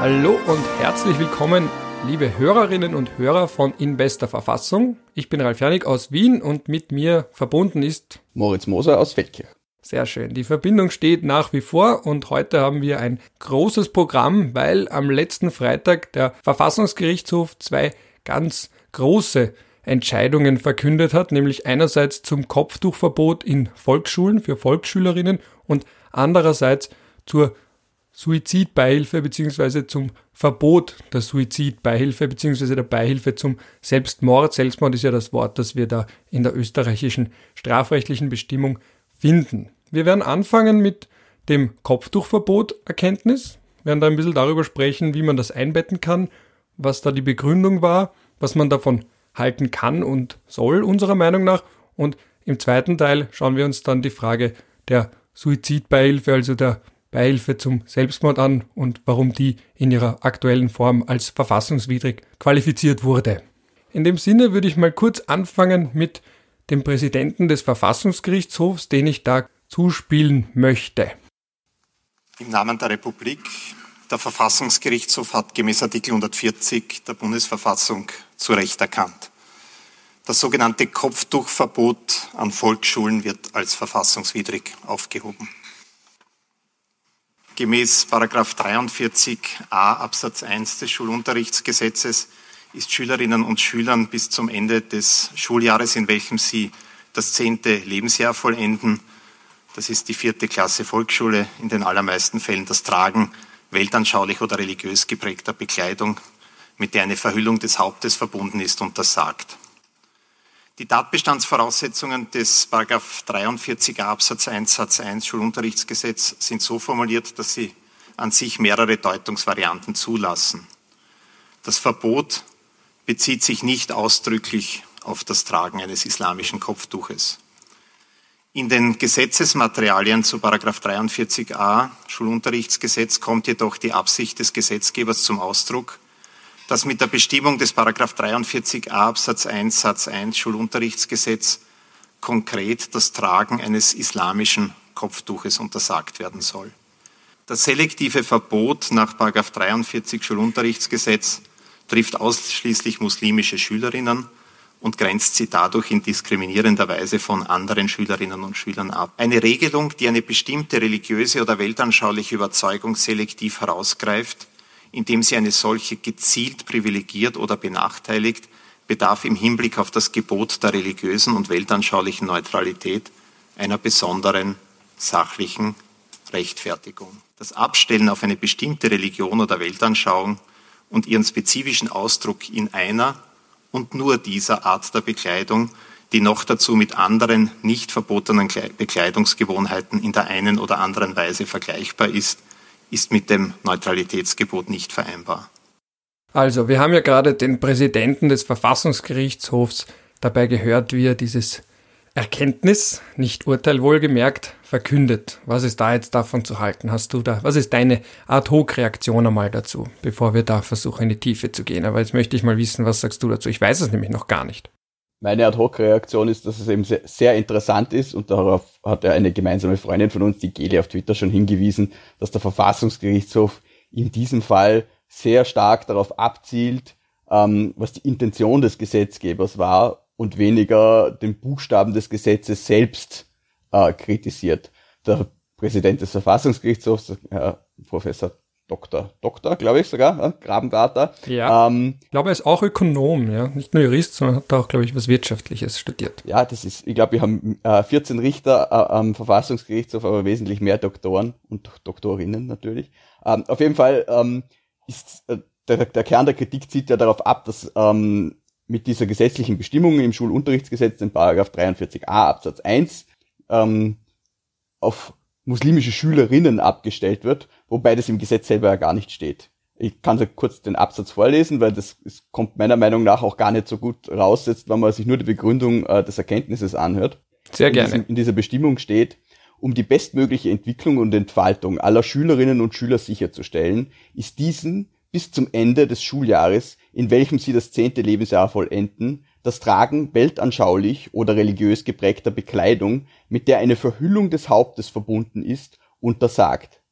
Hallo und herzlich willkommen, liebe Hörerinnen und Hörer von In bester Verfassung. Ich bin Ralf Janik aus Wien und mit mir verbunden ist Moritz Moser aus Feldkirch. Sehr schön. Die Verbindung steht nach wie vor und heute haben wir ein großes Programm, weil am letzten Freitag der Verfassungsgerichtshof zwei ganz große Entscheidungen verkündet hat, nämlich einerseits zum Kopftuchverbot in Volksschulen für Volksschülerinnen und andererseits zur Suizidbeihilfe bzw. zum Verbot der Suizidbeihilfe bzw. der Beihilfe zum Selbstmord. Selbstmord ist ja das Wort, das wir da in der österreichischen strafrechtlichen Bestimmung finden. Wir werden anfangen mit dem Kopftuchverbot Erkenntnis, werden da ein bisschen darüber sprechen, wie man das einbetten kann, was da die Begründung war, was man davon halten kann und soll unserer Meinung nach und im zweiten Teil schauen wir uns dann die Frage der Suizidbeihilfe, also der Beihilfe zum Selbstmord an und warum die in ihrer aktuellen Form als verfassungswidrig qualifiziert wurde. In dem Sinne würde ich mal kurz anfangen mit dem Präsidenten des Verfassungsgerichtshofs, den ich da zuspielen möchte. Im Namen der Republik, der Verfassungsgerichtshof hat gemäß Artikel 140 der Bundesverfassung zu Recht erkannt. Das sogenannte Kopftuchverbot an Volksschulen wird als verfassungswidrig aufgehoben. Gemäß 43a Absatz 1 des Schulunterrichtsgesetzes ist Schülerinnen und Schülern bis zum Ende des Schuljahres, in welchem sie das zehnte Lebensjahr vollenden, das ist die vierte Klasse Volksschule, in den allermeisten Fällen das Tragen weltanschaulich oder religiös geprägter Bekleidung, mit der eine Verhüllung des Hauptes verbunden ist, untersagt. Die Tatbestandsvoraussetzungen des 43a Absatz 1 Satz 1 Schulunterrichtsgesetz sind so formuliert, dass sie an sich mehrere Deutungsvarianten zulassen. Das Verbot bezieht sich nicht ausdrücklich auf das Tragen eines islamischen Kopftuches. In den Gesetzesmaterialien zu 43a Schulunterrichtsgesetz kommt jedoch die Absicht des Gesetzgebers zum Ausdruck, dass mit der Bestimmung des Paragraph 43a Absatz 1 Satz 1 Schulunterrichtsgesetz konkret das Tragen eines islamischen Kopftuches untersagt werden soll. Das selektive Verbot nach Paragraph 43 Schulunterrichtsgesetz trifft ausschließlich muslimische Schülerinnen und grenzt sie dadurch in diskriminierender Weise von anderen Schülerinnen und Schülern ab. Eine Regelung, die eine bestimmte religiöse oder weltanschauliche Überzeugung selektiv herausgreift, indem sie eine solche gezielt privilegiert oder benachteiligt, bedarf im Hinblick auf das Gebot der religiösen und weltanschaulichen Neutralität einer besonderen sachlichen Rechtfertigung. Das Abstellen auf eine bestimmte Religion oder Weltanschauung und ihren spezifischen Ausdruck in einer und nur dieser Art der Bekleidung, die noch dazu mit anderen nicht verbotenen Bekleidungsgewohnheiten in der einen oder anderen Weise vergleichbar ist, ist mit dem Neutralitätsgebot nicht vereinbar. Also, wir haben ja gerade den Präsidenten des Verfassungsgerichtshofs dabei gehört, wie er dieses Erkenntnis, nicht Urteil wohlgemerkt, verkündet. Was ist da jetzt davon zu halten? Hast du da, was ist deine Ad-Hoc-Reaktion einmal dazu, bevor wir da versuchen, in die Tiefe zu gehen? Aber jetzt möchte ich mal wissen, was sagst du dazu? Ich weiß es nämlich noch gar nicht. Meine Ad-Hoc-Reaktion ist, dass es eben sehr, sehr, interessant ist und darauf hat ja eine gemeinsame Freundin von uns, die Geli, auf Twitter schon hingewiesen, dass der Verfassungsgerichtshof in diesem Fall sehr stark darauf abzielt, ähm, was die Intention des Gesetzgebers war und weniger den Buchstaben des Gesetzes selbst äh, kritisiert. Der Präsident des Verfassungsgerichtshofs, Herr Professor Doktor, Doktor, glaube ich sogar, äh, Grabengarter. Ja. Ähm, ich glaube, er ist auch Ökonom, ja. Nicht nur Jurist, sondern hat auch, glaube ich, was Wirtschaftliches studiert. Ja, das ist, ich glaube, wir haben äh, 14 Richter äh, am Verfassungsgerichtshof, aber wesentlich mehr Doktoren und Doktorinnen natürlich. Ähm, auf jeden Fall ähm, ist äh, der, der Kern der Kritik zieht ja darauf ab, dass ähm, mit dieser gesetzlichen Bestimmung im Schulunterrichtsgesetz, den Paragraph 43a Absatz 1, ähm, auf muslimische Schülerinnen abgestellt wird, wobei das im Gesetz selber ja gar nicht steht. Ich kann so kurz den Absatz vorlesen, weil das, das kommt meiner Meinung nach auch gar nicht so gut raus, jetzt, wenn man sich nur die Begründung äh, des Erkenntnisses anhört. Sehr gerne. In, diesem, in dieser Bestimmung steht, um die bestmögliche Entwicklung und Entfaltung aller Schülerinnen und Schüler sicherzustellen, ist diesen bis zum Ende des Schuljahres, in welchem sie das zehnte Lebensjahr vollenden, das Tragen weltanschaulich oder religiös geprägter Bekleidung, mit der eine Verhüllung des Hauptes verbunden ist, untersagt.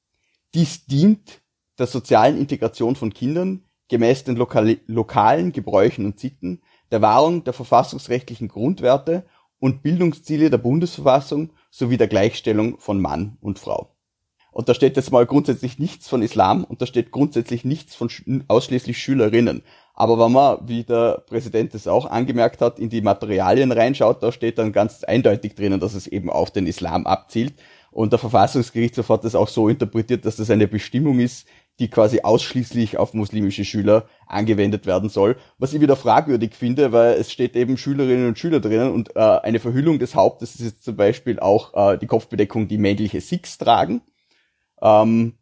Dies dient der sozialen Integration von Kindern gemäß den lokal lokalen Gebräuchen und Sitten, der Wahrung der verfassungsrechtlichen Grundwerte und Bildungsziele der Bundesverfassung sowie der Gleichstellung von Mann und Frau. Und da steht jetzt mal grundsätzlich nichts von Islam und da steht grundsätzlich nichts von ausschließlich Schülerinnen. Aber wenn man, wie der Präsident es auch angemerkt hat, in die Materialien reinschaut, da steht dann ganz eindeutig drinnen, dass es eben auf den Islam abzielt. Und der Verfassungsgerichtshof hat das auch so interpretiert, dass das eine Bestimmung ist, die quasi ausschließlich auf muslimische Schüler angewendet werden soll. Was ich wieder fragwürdig finde, weil es steht eben Schülerinnen und Schüler drinnen und äh, eine Verhüllung des Hauptes ist jetzt zum Beispiel auch äh, die Kopfbedeckung, die männliche Sikhs tragen. Ähm,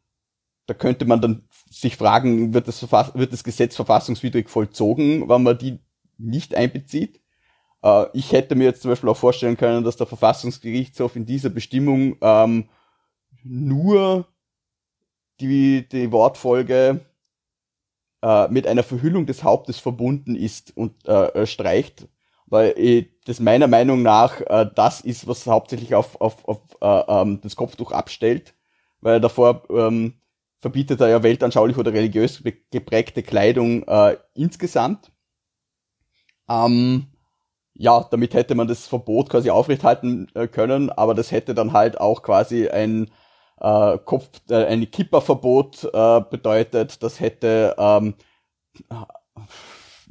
da könnte man dann sich fragen, wird das, wird das Gesetz verfassungswidrig vollzogen, wenn man die nicht einbezieht? Äh, ich hätte mir jetzt zum Beispiel auch vorstellen können, dass der Verfassungsgerichtshof in dieser Bestimmung ähm, nur die, die Wortfolge äh, mit einer Verhüllung des Hauptes verbunden ist und äh, streicht, weil äh, das meiner Meinung nach äh, das ist, was hauptsächlich auf, auf, auf äh, ähm, das Kopftuch abstellt, weil davor ähm, verbietet er ja weltanschaulich oder religiös geprägte Kleidung äh, insgesamt. Ähm, ja, damit hätte man das Verbot quasi aufrechthalten äh, können, aber das hätte dann halt auch quasi ein äh, Kopf, äh, ein Kipperverbot äh, bedeutet. Das hätte ähm,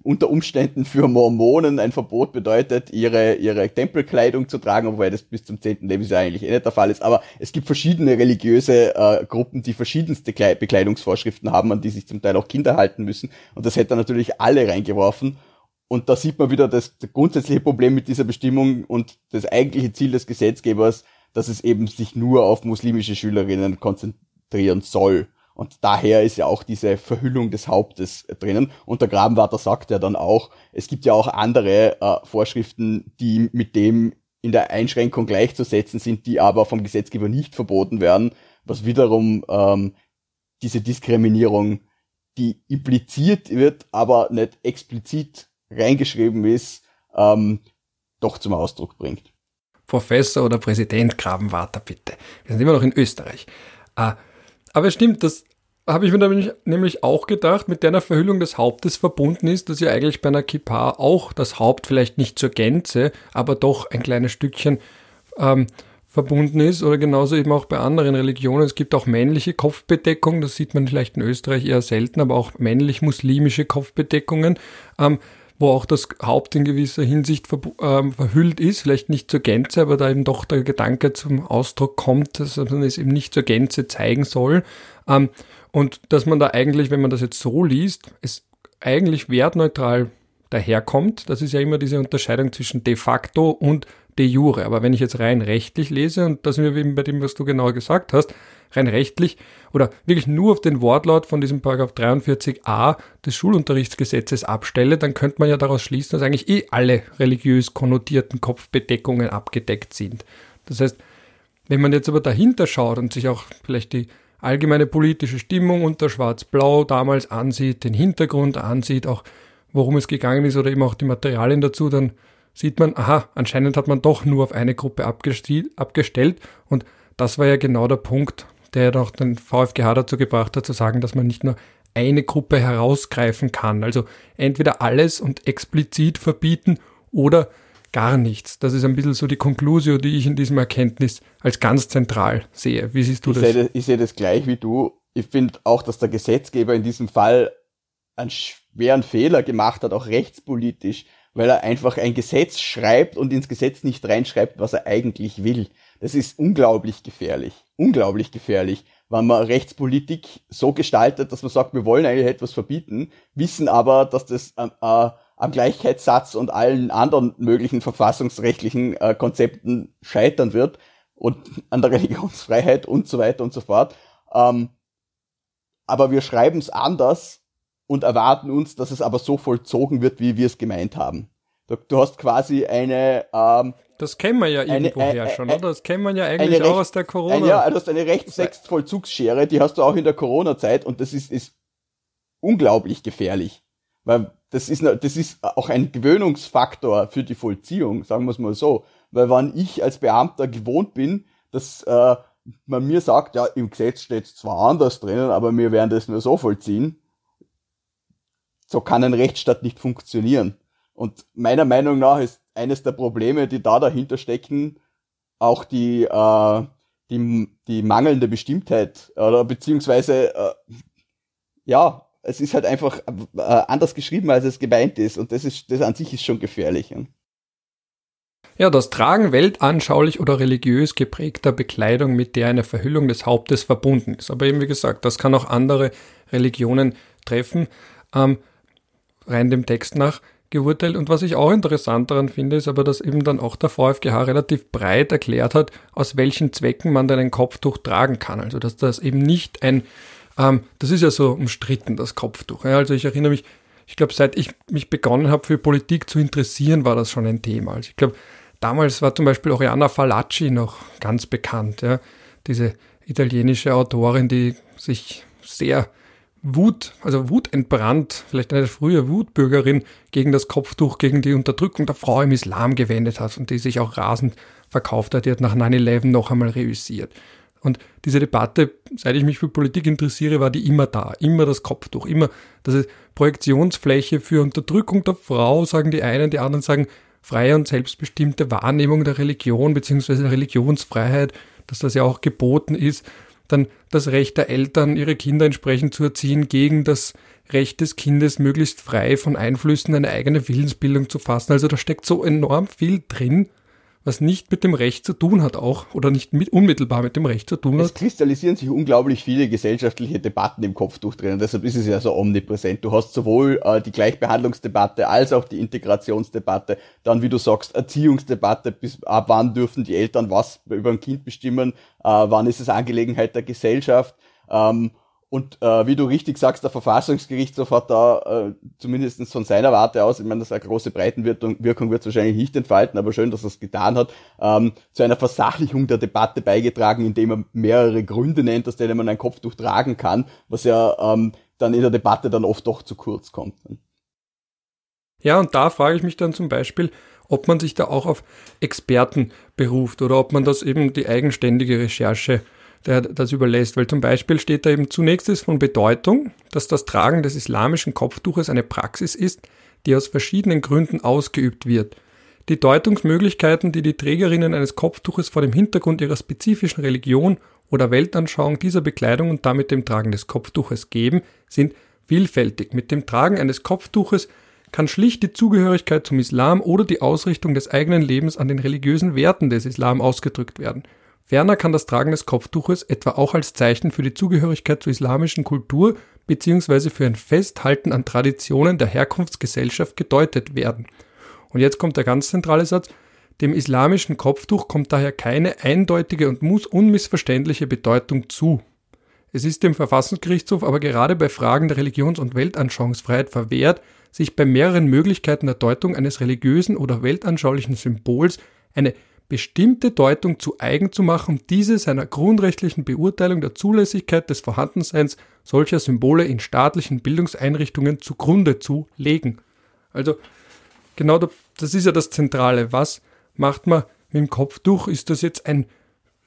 unter Umständen für Mormonen ein Verbot bedeutet, ihre, ihre Tempelkleidung zu tragen, wobei das bis zum zehnten Lebensjahr eigentlich eh nicht der Fall ist. Aber es gibt verschiedene religiöse äh, Gruppen, die verschiedenste Kle Bekleidungsvorschriften haben, an die sich zum Teil auch Kinder halten müssen. Und das hätte natürlich alle reingeworfen. Und da sieht man wieder das, das grundsätzliche Problem mit dieser Bestimmung und das eigentliche Ziel des Gesetzgebers, dass es eben sich nur auf muslimische Schülerinnen konzentrieren soll. Und daher ist ja auch diese Verhüllung des Hauptes drinnen. Und der Grabenwarter sagt ja dann auch, es gibt ja auch andere äh, Vorschriften, die mit dem in der Einschränkung gleichzusetzen sind, die aber vom Gesetzgeber nicht verboten werden, was wiederum ähm, diese Diskriminierung, die impliziert wird, aber nicht explizit reingeschrieben ist, ähm, doch zum Ausdruck bringt. Professor oder Präsident Grabenwarter, bitte. Wir sind immer noch in Österreich. Ah, aber stimmt, das habe ich mir nämlich auch gedacht, mit der Verhüllung des Hauptes verbunden ist, dass ja eigentlich bei einer Kippa auch das Haupt vielleicht nicht zur Gänze, aber doch ein kleines Stückchen ähm, verbunden ist oder genauso eben auch bei anderen Religionen. Es gibt auch männliche Kopfbedeckung, das sieht man vielleicht in Österreich eher selten, aber auch männlich-muslimische Kopfbedeckungen. Ähm, wo auch das Haupt in gewisser Hinsicht ver ähm, verhüllt ist, vielleicht nicht zur Gänze, aber da eben doch der Gedanke zum Ausdruck kommt, dass man es eben nicht zur Gänze zeigen soll. Ähm, und dass man da eigentlich, wenn man das jetzt so liest, es eigentlich wertneutral daherkommt. Das ist ja immer diese Unterscheidung zwischen de facto und de jure. Aber wenn ich jetzt rein rechtlich lese, und da sind wir eben bei dem, was du genau gesagt hast, rein rechtlich oder wirklich nur auf den Wortlaut von diesem Paragraph 43a des Schulunterrichtsgesetzes abstelle, dann könnte man ja daraus schließen, dass eigentlich eh alle religiös konnotierten Kopfbedeckungen abgedeckt sind. Das heißt, wenn man jetzt aber dahinter schaut und sich auch vielleicht die allgemeine politische Stimmung unter Schwarz-Blau damals ansieht, den Hintergrund ansieht, auch worum es gegangen ist oder eben auch die Materialien dazu, dann sieht man, aha, anscheinend hat man doch nur auf eine Gruppe abgestellt und das war ja genau der Punkt, der doch den VfGH dazu gebracht hat, zu sagen, dass man nicht nur eine Gruppe herausgreifen kann. Also entweder alles und explizit verbieten oder gar nichts. Das ist ein bisschen so die Konklusio, die ich in diesem Erkenntnis als ganz zentral sehe. Wie siehst du ich das? Sehe, ich sehe das gleich wie du. Ich finde auch, dass der Gesetzgeber in diesem Fall einen schweren Fehler gemacht hat, auch rechtspolitisch, weil er einfach ein Gesetz schreibt und ins Gesetz nicht reinschreibt, was er eigentlich will. Das ist unglaublich gefährlich. Unglaublich gefährlich, wenn man Rechtspolitik so gestaltet, dass man sagt, wir wollen eigentlich etwas verbieten, wissen aber, dass das äh, äh, am Gleichheitssatz und allen anderen möglichen verfassungsrechtlichen äh, Konzepten scheitern wird und an der Religionsfreiheit und so weiter und so fort. Ähm, aber wir schreiben es anders und erwarten uns, dass es aber so vollzogen wird, wie wir es gemeint haben. Du, du hast quasi eine. Ähm, das kennen wir ja irgendwoher eine, schon, oder? Das kennen wir ja eigentlich auch aus der Corona. Eine, ja, du hast eine Rechtssexvollzugsschere, die hast du auch in der Corona-Zeit und das ist, ist unglaublich gefährlich. Weil das ist, das ist auch ein Gewöhnungsfaktor für die Vollziehung, sagen wir es mal so. Weil wenn ich als Beamter gewohnt bin, dass äh, man mir sagt, ja, im Gesetz steht es zwar anders drinnen, aber wir werden das nur so vollziehen, so kann ein Rechtsstaat nicht funktionieren. Und meiner Meinung nach ist eines der Probleme, die da dahinter stecken, auch die, äh, die, die mangelnde Bestimmtheit oder beziehungsweise äh, ja, es ist halt einfach äh, anders geschrieben, als es gemeint ist und das ist das an sich ist schon gefährlich. Ja. Das Tragen weltanschaulich oder religiös geprägter Bekleidung, mit der eine Verhüllung des Hauptes verbunden ist. Aber eben wie gesagt, das kann auch andere Religionen treffen. Ähm, rein dem Text nach geurteilt. Und was ich auch interessant daran finde, ist aber, dass eben dann auch der VfGH relativ breit erklärt hat, aus welchen Zwecken man dann ein Kopftuch tragen kann. Also dass das eben nicht ein, ähm, das ist ja so umstritten, das Kopftuch. Ja, also ich erinnere mich, ich glaube, seit ich mich begonnen habe, für Politik zu interessieren, war das schon ein Thema. Also ich glaube, damals war zum Beispiel Oriana Falacci noch ganz bekannt, ja, diese italienische Autorin, die sich sehr Wut, also Wut entbrannt, vielleicht eine frühe Wutbürgerin gegen das Kopftuch, gegen die Unterdrückung der Frau im Islam gewendet hat und die sich auch rasend verkauft hat. Die hat nach 9-11 noch einmal reüssiert. Und diese Debatte, seit ich mich für Politik interessiere, war die immer da. Immer das Kopftuch. Immer, das ist Projektionsfläche für Unterdrückung der Frau, sagen die einen, die anderen sagen freie und selbstbestimmte Wahrnehmung der Religion bzw. Religionsfreiheit, dass das ja auch geboten ist dann das Recht der Eltern, ihre Kinder entsprechend zu erziehen, gegen das Recht des Kindes, möglichst frei von Einflüssen eine eigene Willensbildung zu fassen. Also da steckt so enorm viel drin, was nicht mit dem Recht zu tun hat auch oder nicht mit, unmittelbar mit dem Recht zu tun hat. Es kristallisieren sich unglaublich viele gesellschaftliche Debatten im Kopftuch drin. Deshalb ist es ja so omnipräsent. Du hast sowohl äh, die Gleichbehandlungsdebatte als auch die Integrationsdebatte, dann wie du sagst Erziehungsdebatte, bis ab wann dürfen die Eltern was über ein Kind bestimmen, äh, wann ist es Angelegenheit der Gesellschaft. Ähm, und äh, wie du richtig sagst, der Verfassungsgerichtshof hat da äh, zumindest von seiner Warte aus, ich meine, das eine große Breitenwirkung wird es wahrscheinlich nicht entfalten, aber schön, dass er es getan hat, ähm, zu einer Versachlichung der Debatte beigetragen, indem er mehrere Gründe nennt, aus denen man ein Kopftuch tragen kann, was ja ähm, dann in der Debatte dann oft doch zu kurz kommt. Ja, und da frage ich mich dann zum Beispiel, ob man sich da auch auf Experten beruft oder ob man das eben die eigenständige Recherche der das überlässt. Weil zum Beispiel steht da eben zunächst ist von Bedeutung, dass das Tragen des islamischen Kopftuches eine Praxis ist, die aus verschiedenen Gründen ausgeübt wird. Die Deutungsmöglichkeiten, die die Trägerinnen eines Kopftuches vor dem Hintergrund ihrer spezifischen Religion oder Weltanschauung dieser Bekleidung und damit dem Tragen des Kopftuches geben, sind vielfältig. Mit dem Tragen eines Kopftuches kann schlicht die Zugehörigkeit zum Islam oder die Ausrichtung des eigenen Lebens an den religiösen Werten des Islam ausgedrückt werden. Ferner kann das Tragen des Kopftuches etwa auch als Zeichen für die Zugehörigkeit zur islamischen Kultur bzw. für ein Festhalten an Traditionen der Herkunftsgesellschaft gedeutet werden. Und jetzt kommt der ganz zentrale Satz. Dem islamischen Kopftuch kommt daher keine eindeutige und muss unmissverständliche Bedeutung zu. Es ist dem Verfassungsgerichtshof aber gerade bei Fragen der Religions- und Weltanschauungsfreiheit verwehrt, sich bei mehreren Möglichkeiten der Deutung eines religiösen oder weltanschaulichen Symbols eine bestimmte Deutung zu eigen zu machen, diese seiner grundrechtlichen Beurteilung der Zulässigkeit des Vorhandenseins solcher Symbole in staatlichen Bildungseinrichtungen zugrunde zu legen. Also genau das ist ja das Zentrale. Was macht man mit dem Kopftuch? Ist das jetzt ein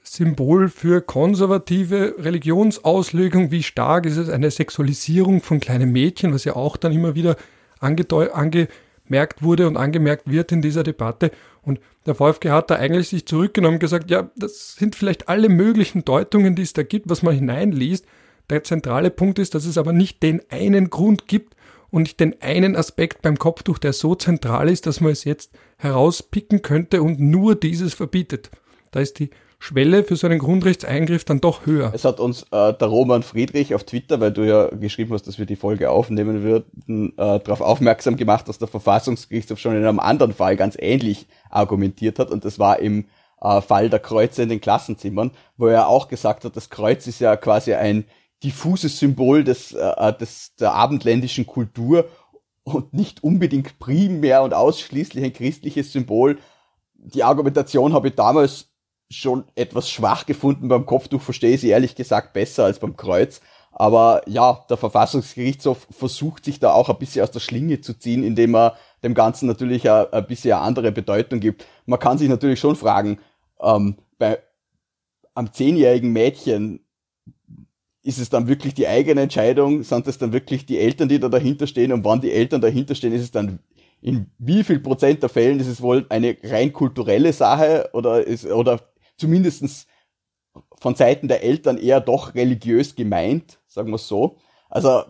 Symbol für konservative Religionsauslegung? Wie stark ist es eine Sexualisierung von kleinen Mädchen, was ja auch dann immer wieder angemerkt wurde und angemerkt wird in dieser Debatte? Und der VfG hat da eigentlich sich zurückgenommen gesagt, ja, das sind vielleicht alle möglichen Deutungen, die es da gibt, was man hineinliest. Der zentrale Punkt ist, dass es aber nicht den einen Grund gibt und nicht den einen Aspekt beim Kopftuch, der so zentral ist, dass man es jetzt herauspicken könnte und nur dieses verbietet. Da ist die Schwelle für so einen Grundrechtseingriff dann doch höher. Es hat uns äh, der Roman Friedrich auf Twitter, weil du ja geschrieben hast, dass wir die Folge aufnehmen würden, äh, darauf aufmerksam gemacht, dass der Verfassungsgerichtshof schon in einem anderen Fall ganz ähnlich argumentiert hat und das war im äh, Fall der Kreuze in den Klassenzimmern, wo er auch gesagt hat, das Kreuz ist ja quasi ein diffuses Symbol des, äh, des der abendländischen Kultur und nicht unbedingt primär und ausschließlich ein christliches Symbol. Die Argumentation habe ich damals schon etwas schwach gefunden. Beim Kopftuch verstehe ich sie ehrlich gesagt besser als beim Kreuz. Aber ja, der Verfassungsgerichtshof versucht sich da auch ein bisschen aus der Schlinge zu ziehen, indem er dem Ganzen natürlich ein, ein bisschen eine andere Bedeutung gibt. Man kann sich natürlich schon fragen, ähm, bei am zehnjährigen Mädchen ist es dann wirklich die eigene Entscheidung? Sind es dann wirklich die Eltern, die da dahinter stehen? Und wann die Eltern dahinter stehen, ist es dann in wie viel Prozent der Fällen ist es wohl eine rein kulturelle Sache oder ist, oder zumindestens von Seiten der Eltern eher doch religiös gemeint, sagen wir so. Also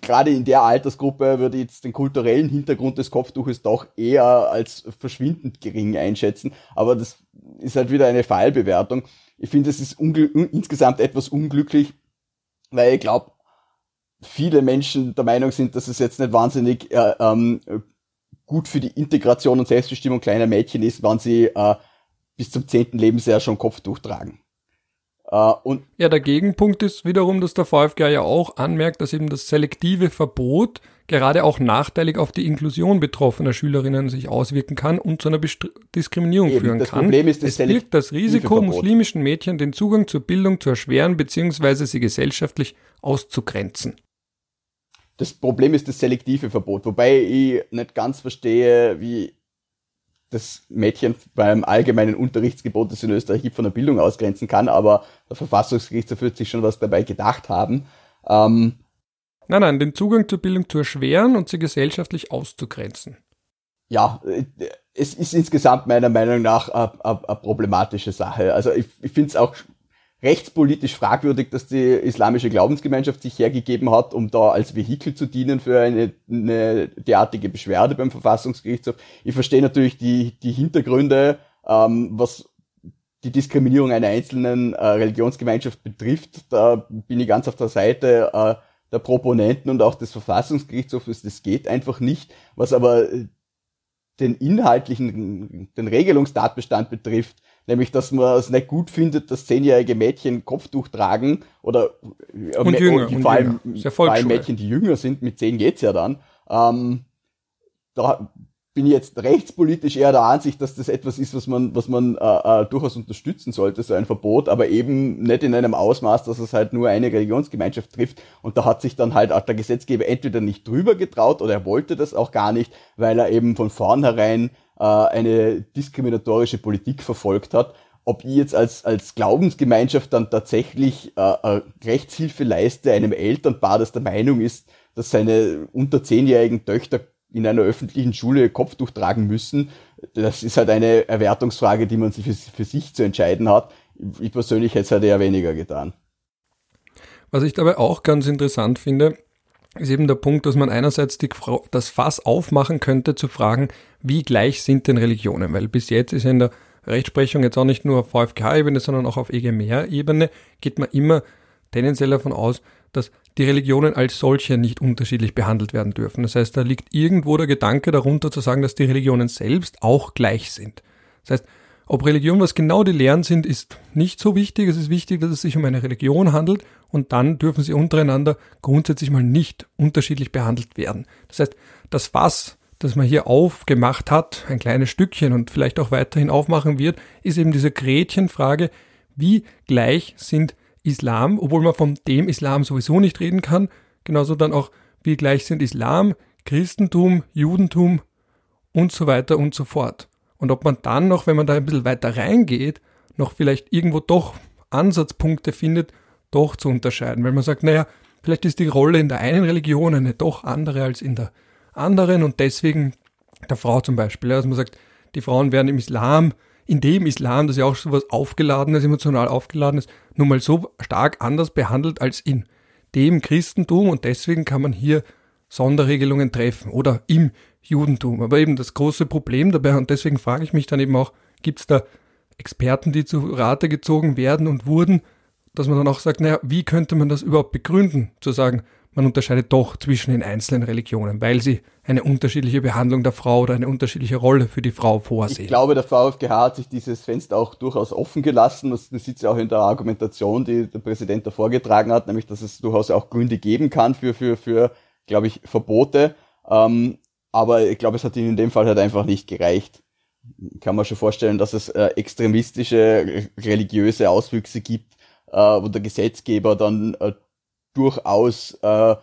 gerade in der Altersgruppe würde ich jetzt den kulturellen Hintergrund des Kopftuches doch eher als verschwindend gering einschätzen, aber das ist halt wieder eine Fallbewertung. Ich finde, es ist insgesamt etwas unglücklich, weil ich glaube, viele Menschen der Meinung sind, dass es jetzt nicht wahnsinnig äh, ähm, gut für die Integration und Selbstbestimmung kleiner Mädchen ist, wenn sie äh, bis zum zehnten Lebensjahr schon Kopftuch tragen. Uh, und ja, der Gegenpunkt ist wiederum, dass der VfG ja auch anmerkt, dass eben das selektive Verbot gerade auch nachteilig auf die Inklusion betroffener Schülerinnen sich auswirken kann und zu einer Best Diskriminierung eben, führen das kann. Problem ist das es birgt das Risiko, Verbot. muslimischen Mädchen den Zugang zur Bildung zu erschweren bzw. sie gesellschaftlich auszugrenzen. Das Problem ist das selektive Verbot, wobei ich nicht ganz verstehe, wie das Mädchen beim allgemeinen Unterrichtsgebot, das in Österreich gibt, von der Bildung ausgrenzen kann, aber der Verfassungsgerichtshof wird sich schon was dabei gedacht haben. Ähm, nein, nein, den Zugang zur Bildung zu erschweren und sie gesellschaftlich auszugrenzen. Ja, äh, es ist insgesamt meiner Meinung nach eine problematische Sache. Also ich, ich finde es auch rechtspolitisch fragwürdig, dass die islamische Glaubensgemeinschaft sich hergegeben hat, um da als Vehikel zu dienen für eine, eine derartige Beschwerde beim Verfassungsgerichtshof. Ich verstehe natürlich die, die Hintergründe, ähm, was die Diskriminierung einer einzelnen äh, Religionsgemeinschaft betrifft. Da bin ich ganz auf der Seite äh, der Proponenten und auch des Verfassungsgerichtshofes. Das geht einfach nicht. Was aber den inhaltlichen, den Regelungstatbestand betrifft, nämlich dass man es nicht gut findet, dass zehnjährige Mädchen Kopftuch tragen oder äh, und jünger, und vor, allem, vor allem Mädchen, die jünger sind, mit zehn geht's ja dann. Ähm, da bin ich jetzt rechtspolitisch eher der Ansicht, dass das etwas ist, was man, was man äh, äh, durchaus unterstützen sollte, so ein Verbot, aber eben nicht in einem Ausmaß, dass es halt nur eine Religionsgemeinschaft trifft. Und da hat sich dann halt auch der Gesetzgeber entweder nicht drüber getraut oder er wollte das auch gar nicht, weil er eben von vornherein äh, eine diskriminatorische Politik verfolgt hat. Ob ich jetzt als, als Glaubensgemeinschaft dann tatsächlich äh, äh, Rechtshilfe leiste einem Elternpaar, das der Meinung ist, dass seine unter zehnjährigen Töchter in einer öffentlichen Schule Kopftuch tragen müssen, das ist halt eine Erwertungsfrage, die man sich für, für sich zu entscheiden hat. Ich persönlich hätte es halt eher weniger getan. Was ich dabei auch ganz interessant finde, ist eben der Punkt, dass man einerseits die, das Fass aufmachen könnte, zu fragen, wie gleich sind denn Religionen? Weil bis jetzt ist ja in der Rechtsprechung jetzt auch nicht nur auf VfK-Ebene, sondern auch auf EGMR-Ebene, geht man immer tendenziell davon aus, dass die Religionen als solche nicht unterschiedlich behandelt werden dürfen. Das heißt, da liegt irgendwo der Gedanke darunter zu sagen, dass die Religionen selbst auch gleich sind. Das heißt, ob Religion, was genau die Lehren sind, ist nicht so wichtig. Es ist wichtig, dass es sich um eine Religion handelt und dann dürfen sie untereinander grundsätzlich mal nicht unterschiedlich behandelt werden. Das heißt, das Fass, das man hier aufgemacht hat, ein kleines Stückchen und vielleicht auch weiterhin aufmachen wird, ist eben diese Gretchenfrage, wie gleich sind Islam, obwohl man von dem Islam sowieso nicht reden kann, genauso dann auch, wie gleich sind Islam, Christentum, Judentum und so weiter und so fort. Und ob man dann noch, wenn man da ein bisschen weiter reingeht, noch vielleicht irgendwo doch Ansatzpunkte findet, doch zu unterscheiden. Weil man sagt, naja, vielleicht ist die Rolle in der einen Religion eine doch andere als in der anderen und deswegen der Frau zum Beispiel. Also man sagt, die Frauen werden im Islam, in dem Islam, das ja auch so was aufgeladenes, emotional aufgeladenes, nun mal so stark anders behandelt als in dem Christentum und deswegen kann man hier Sonderregelungen treffen oder im Judentum. Aber eben das große Problem dabei, und deswegen frage ich mich dann eben auch, gibt es da Experten, die zu Rate gezogen werden und wurden, dass man dann auch sagt, naja, wie könnte man das überhaupt begründen, zu sagen, man unterscheidet doch zwischen den einzelnen Religionen, weil sie eine unterschiedliche Behandlung der Frau oder eine unterschiedliche Rolle für die Frau vorsehen. Ich glaube, der VfGH hat sich dieses Fenster auch durchaus offen gelassen. Das, sieht ja auch in der Argumentation, die der Präsident da vorgetragen hat, nämlich, dass es durchaus auch Gründe geben kann für, für, für glaube ich, Verbote. Ähm, aber ich glaube, es hat ihnen in dem Fall halt einfach nicht gereicht. Kann man schon vorstellen, dass es äh, extremistische religiöse Auswüchse gibt, äh, wo der Gesetzgeber dann äh, durchaus äh,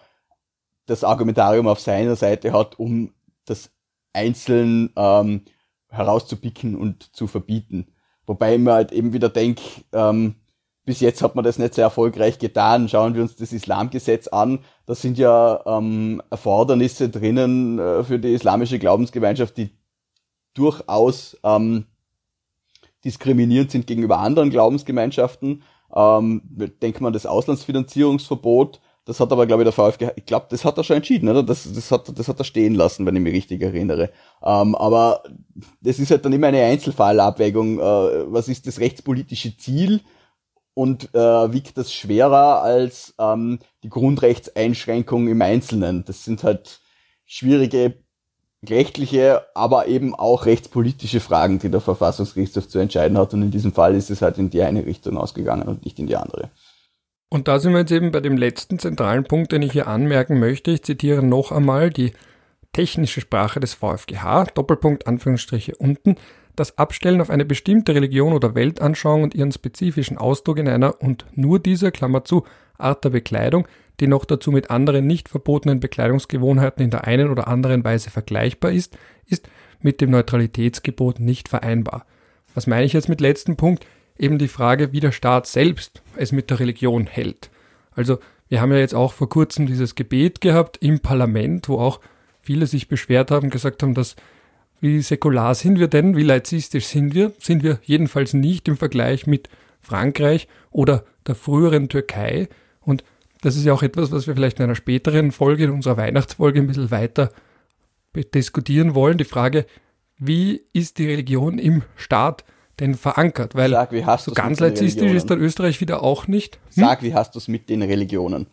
das Argumentarium auf seiner Seite hat, um das einzeln ähm, herauszupicken und zu verbieten. Wobei ich mir halt eben wieder denke, ähm, bis jetzt hat man das nicht sehr erfolgreich getan. Schauen wir uns das Islamgesetz an. Da sind ja ähm, Erfordernisse drinnen äh, für die islamische Glaubensgemeinschaft, die durchaus ähm, diskriminierend sind gegenüber anderen Glaubensgemeinschaften. Ähm, denkt man das Auslandsfinanzierungsverbot, das hat aber, glaube ich, der VfG, ich glaube, das hat er schon entschieden, oder? Das, das, hat, das hat er stehen lassen, wenn ich mich richtig erinnere. Ähm, aber das ist halt dann immer eine Einzelfallabwägung. Äh, was ist das rechtspolitische Ziel? Und äh, wiegt das schwerer als ähm, die Grundrechtseinschränkung im Einzelnen? Das sind halt schwierige rechtliche, aber eben auch rechtspolitische Fragen, die der Verfassungsgerichtshof zu entscheiden hat. Und in diesem Fall ist es halt in die eine Richtung ausgegangen und nicht in die andere. Und da sind wir jetzt eben bei dem letzten zentralen Punkt, den ich hier anmerken möchte. Ich zitiere noch einmal die technische Sprache des VfGH, Doppelpunkt, Anführungsstriche unten. Das Abstellen auf eine bestimmte Religion oder Weltanschauung und ihren spezifischen Ausdruck in einer und nur dieser, Klammer zu, Art der Bekleidung die noch dazu mit anderen nicht verbotenen Bekleidungsgewohnheiten in der einen oder anderen Weise vergleichbar ist, ist mit dem Neutralitätsgebot nicht vereinbar. Was meine ich jetzt mit letzten Punkt? Eben die Frage, wie der Staat selbst es mit der Religion hält. Also wir haben ja jetzt auch vor kurzem dieses Gebet gehabt im Parlament, wo auch viele sich beschwert haben, gesagt haben, dass wie säkular sind wir denn, wie laizistisch sind wir? Sind wir jedenfalls nicht im Vergleich mit Frankreich oder der früheren Türkei. Und das ist ja auch etwas, was wir vielleicht in einer späteren Folge, in unserer Weihnachtsfolge ein bisschen weiter diskutieren wollen. Die Frage, wie ist die Religion im Staat denn verankert? Weil Sag, so ganz laizistisch ist dann Österreich wieder auch nicht. Hm? Sag, wie hast du es mit den Religionen?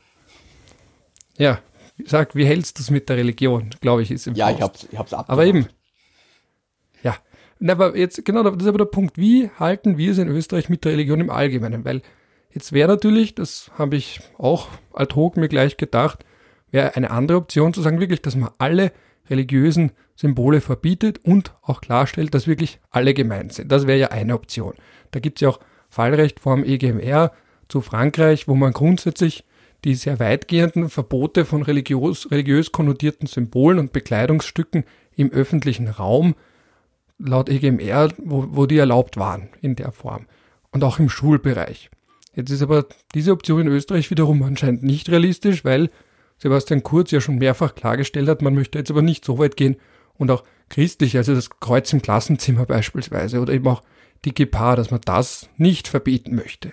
Ja, sag, wie hältst du es mit der Religion, glaube ich, ist im Ja, Faust. ich hab's, ich hab's abgemacht. Aber eben, ja. Aber jetzt, genau, das ist aber der Punkt. Wie halten wir es in Österreich mit der Religion im Allgemeinen? Weil Jetzt wäre natürlich, das habe ich auch ad hoc mir gleich gedacht, wäre eine andere Option zu sagen, wirklich, dass man alle religiösen Symbole verbietet und auch klarstellt, dass wirklich alle gemeint sind. Das wäre ja eine Option. Da gibt es ja auch Fallrecht vorm EGMR zu Frankreich, wo man grundsätzlich die sehr weitgehenden Verbote von religiös, religiös konnotierten Symbolen und Bekleidungsstücken im öffentlichen Raum laut EGMR, wo, wo die erlaubt waren in der Form. Und auch im Schulbereich. Jetzt ist aber diese Option in Österreich wiederum anscheinend nicht realistisch, weil Sebastian Kurz ja schon mehrfach klargestellt hat, man möchte jetzt aber nicht so weit gehen und auch christlich, also das Kreuz im Klassenzimmer beispielsweise oder eben auch die Gepaar, dass man das nicht verbieten möchte.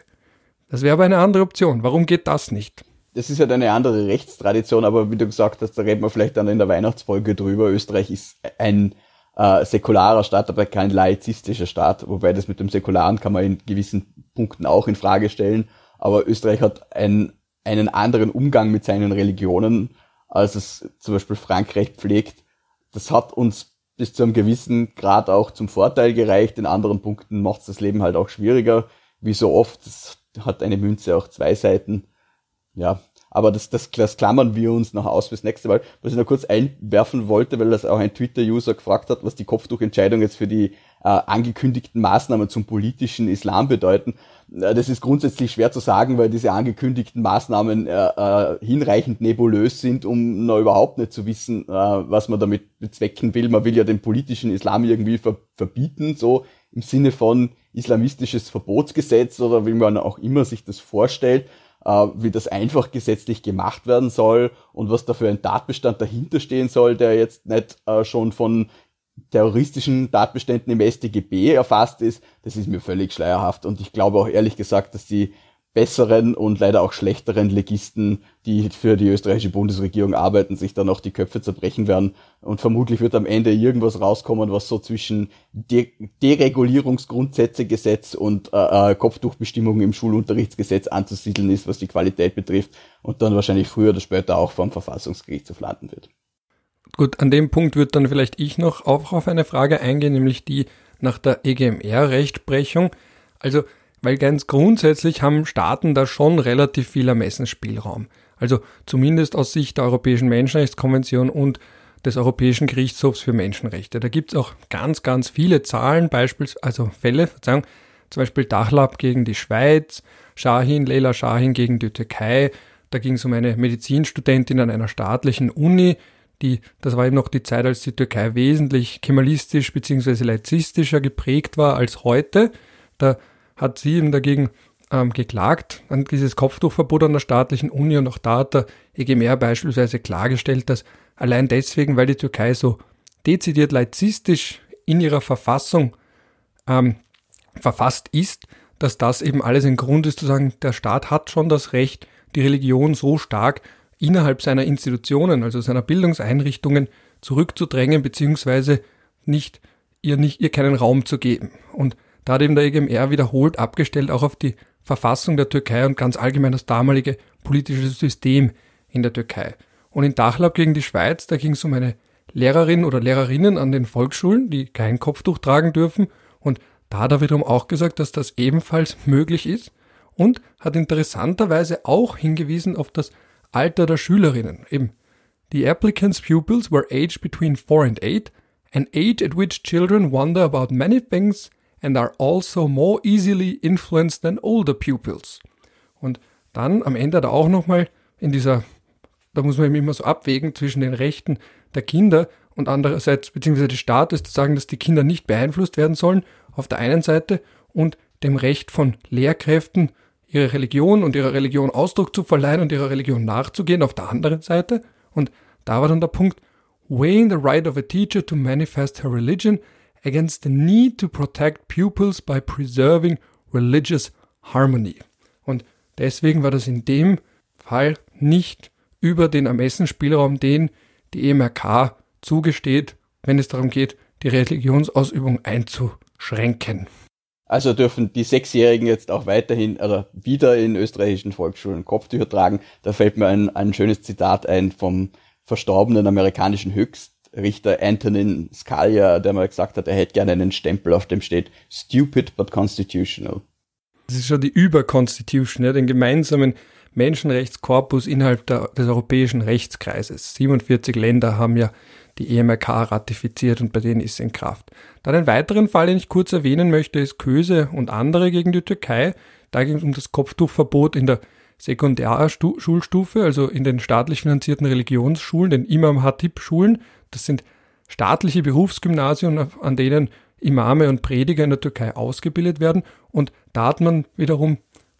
Das wäre aber eine andere Option. Warum geht das nicht? Das ist halt eine andere Rechtstradition, aber wie du gesagt hast, da reden wir vielleicht dann in der Weihnachtsfolge drüber. Österreich ist ein äh, säkularer Staat, aber kein laizistischer Staat, wobei das mit dem Säkularen kann man in gewissen Punkten auch in Frage stellen. Aber Österreich hat ein, einen anderen Umgang mit seinen Religionen, als es zum Beispiel Frankreich pflegt. Das hat uns bis zu einem gewissen Grad auch zum Vorteil gereicht. In anderen Punkten macht es das Leben halt auch schwieriger. Wie so oft, das hat eine Münze auch zwei Seiten. Ja, aber das, das, das klammern wir uns noch aus fürs nächste Mal. Was ich noch kurz einwerfen wollte, weil das auch ein Twitter-User gefragt hat, was die Kopftuchentscheidung jetzt für die äh, angekündigten Maßnahmen zum politischen Islam bedeuten. Äh, das ist grundsätzlich schwer zu sagen, weil diese angekündigten Maßnahmen äh, äh, hinreichend nebulös sind, um noch überhaupt nicht zu wissen, äh, was man damit bezwecken will. Man will ja den politischen Islam irgendwie ver verbieten, so im Sinne von islamistisches Verbotsgesetz oder wie man auch immer sich das vorstellt wie das einfach gesetzlich gemacht werden soll und was da für ein Tatbestand dahinter stehen soll, der jetzt nicht äh, schon von terroristischen Tatbeständen im StGB erfasst ist, das ist mir völlig schleierhaft. Und ich glaube auch ehrlich gesagt, dass die besseren und leider auch schlechteren Legisten, die für die österreichische Bundesregierung arbeiten, sich dann auch die Köpfe zerbrechen werden. Und vermutlich wird am Ende irgendwas rauskommen, was so zwischen De Deregulierungsgrundsätzegesetz und äh, äh, Kopftuchbestimmungen im Schulunterrichtsgesetz anzusiedeln ist, was die Qualität betrifft. Und dann wahrscheinlich früher oder später auch vom Verfassungsgerichtshof landen wird. Gut, an dem Punkt wird dann vielleicht ich noch auch auf eine Frage eingehen, nämlich die nach der EGMR-Rechtsprechung. Also weil ganz grundsätzlich haben Staaten da schon relativ viel Ermessensspielraum. Also zumindest aus Sicht der Europäischen Menschenrechtskonvention und des Europäischen Gerichtshofs für Menschenrechte. Da gibt's auch ganz, ganz viele Zahlen, beispielsweise, also Fälle, Verzeihung, zum Beispiel Dachlab gegen die Schweiz, Shahin, Leila Shahin gegen die Türkei. Da ging es um eine Medizinstudentin an einer staatlichen Uni, die, das war eben noch die Zeit, als die Türkei wesentlich kemalistisch bzw. laizistischer geprägt war als heute. Da hat sie eben dagegen ähm, geklagt an dieses Kopftuchverbot an der staatlichen Uni und auch da hat der EGMR beispielsweise klargestellt, dass allein deswegen, weil die Türkei so dezidiert laizistisch in ihrer Verfassung ähm, verfasst ist, dass das eben alles ein Grund ist zu sagen, der Staat hat schon das Recht, die Religion so stark innerhalb seiner Institutionen, also seiner Bildungseinrichtungen zurückzudrängen, beziehungsweise nicht, ihr nicht, ihr keinen Raum zu geben. Und da hat eben der EGMR wiederholt abgestellt, auch auf die Verfassung der Türkei und ganz allgemein das damalige politische System in der Türkei. Und in Dachlab gegen die Schweiz, da ging es um eine Lehrerin oder Lehrerinnen an den Volksschulen, die kein Kopftuch tragen dürfen. Und da hat er wiederum auch gesagt, dass das ebenfalls möglich ist und hat interessanterweise auch hingewiesen auf das Alter der Schülerinnen. Eben, the applicants' pupils were aged between 4 and 8, an age at which children wonder about many things and are also more easily influenced than older pupils. Und dann am Ende er auch nochmal in dieser, da muss man eben immer so abwägen zwischen den Rechten der Kinder und andererseits, beziehungsweise des Staates, zu sagen, dass die Kinder nicht beeinflusst werden sollen, auf der einen Seite, und dem Recht von Lehrkräften, ihre Religion und ihrer Religion Ausdruck zu verleihen und ihrer Religion nachzugehen, auf der anderen Seite. Und da war dann der Punkt, weighing the right of a teacher to manifest her religion against the need to protect pupils by preserving religious harmony. Und deswegen war das in dem Fall nicht über den Ermessensspielraum, den die EMRK zugesteht, wenn es darum geht, die Religionsausübung einzuschränken. Also dürfen die Sechsjährigen jetzt auch weiterhin oder wieder in österreichischen Volksschulen Kopftücher tragen. Da fällt mir ein, ein schönes Zitat ein vom verstorbenen amerikanischen Höchstrichter Antonin Scalia, der mal gesagt hat, er hätte gerne einen Stempel, auf dem steht Stupid but Constitutional. Das ist schon die Überconstitution, ja, den gemeinsamen Menschenrechtskorpus innerhalb der, des europäischen Rechtskreises. 47 Länder haben ja die EMRK ratifiziert und bei denen ist es in Kraft. Dann einen weiteren Fall, den ich kurz erwähnen möchte, ist Köse und andere gegen die Türkei. Da ging es um das Kopftuchverbot in der Sekundärschulstufe, also in den staatlich finanzierten Religionsschulen, den Imam Hatib-Schulen. Das sind staatliche Berufsgymnasien, an denen Imame und Prediger in der Türkei ausgebildet werden. Und da hat man wiederum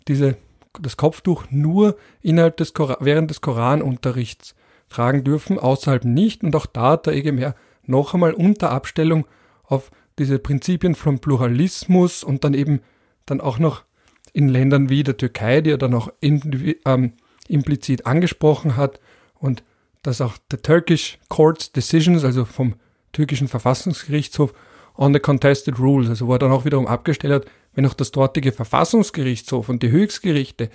diese das Kopftuch nur innerhalb des Koran, während des Koranunterrichts tragen dürfen, außerhalb nicht. Und auch da hat der EGMR noch einmal unter Abstellung auf diese Prinzipien von Pluralismus und dann eben dann auch noch in Ländern wie der Türkei, die er dann auch in, ähm, implizit angesprochen hat und dass auch der Turkish Court's Decisions, also vom türkischen Verfassungsgerichtshof, on the contested rules, also wo er dann auch wiederum abgestellt hat, wenn auch das dortige Verfassungsgerichtshof und die Höchstgerichte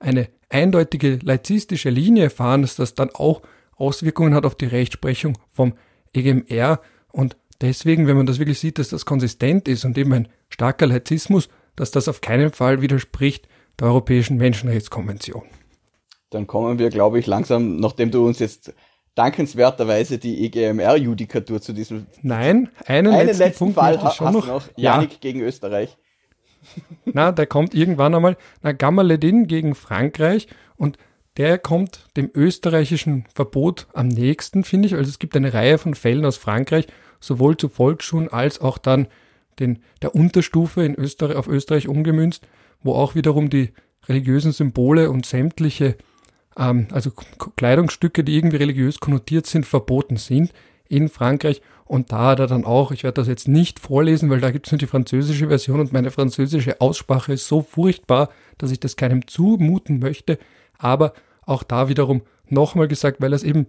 eine eindeutige laizistische Linie fahren, dass das dann auch Auswirkungen hat auf die Rechtsprechung vom EGMR und deswegen, wenn man das wirklich sieht, dass das konsistent ist und eben ein starker Laizismus, dass das auf keinen Fall widerspricht der Europäischen Menschenrechtskonvention. Dann kommen wir, glaube ich, langsam, nachdem du uns jetzt dankenswerterweise die EGMR-Judikatur zu diesem Nein, einen, einen letzten, letzten Punkt Fall hast noch, noch Janik ja. gegen Österreich. Na, der kommt irgendwann einmal, na, Gamaledin gegen Frankreich und der kommt dem österreichischen Verbot am nächsten, finde ich. Also es gibt eine Reihe von Fällen aus Frankreich, sowohl zu Volksschulen als auch dann den, der Unterstufe in Österreich, auf Österreich umgemünzt, wo auch wiederum die religiösen Symbole und sämtliche, ähm, also Kleidungsstücke, die irgendwie religiös konnotiert sind, verboten sind in Frankreich. Und da hat er dann auch, ich werde das jetzt nicht vorlesen, weil da gibt es nur die französische Version und meine französische Aussprache ist so furchtbar, dass ich das keinem zumuten möchte. Aber auch da wiederum nochmal gesagt, weil es eben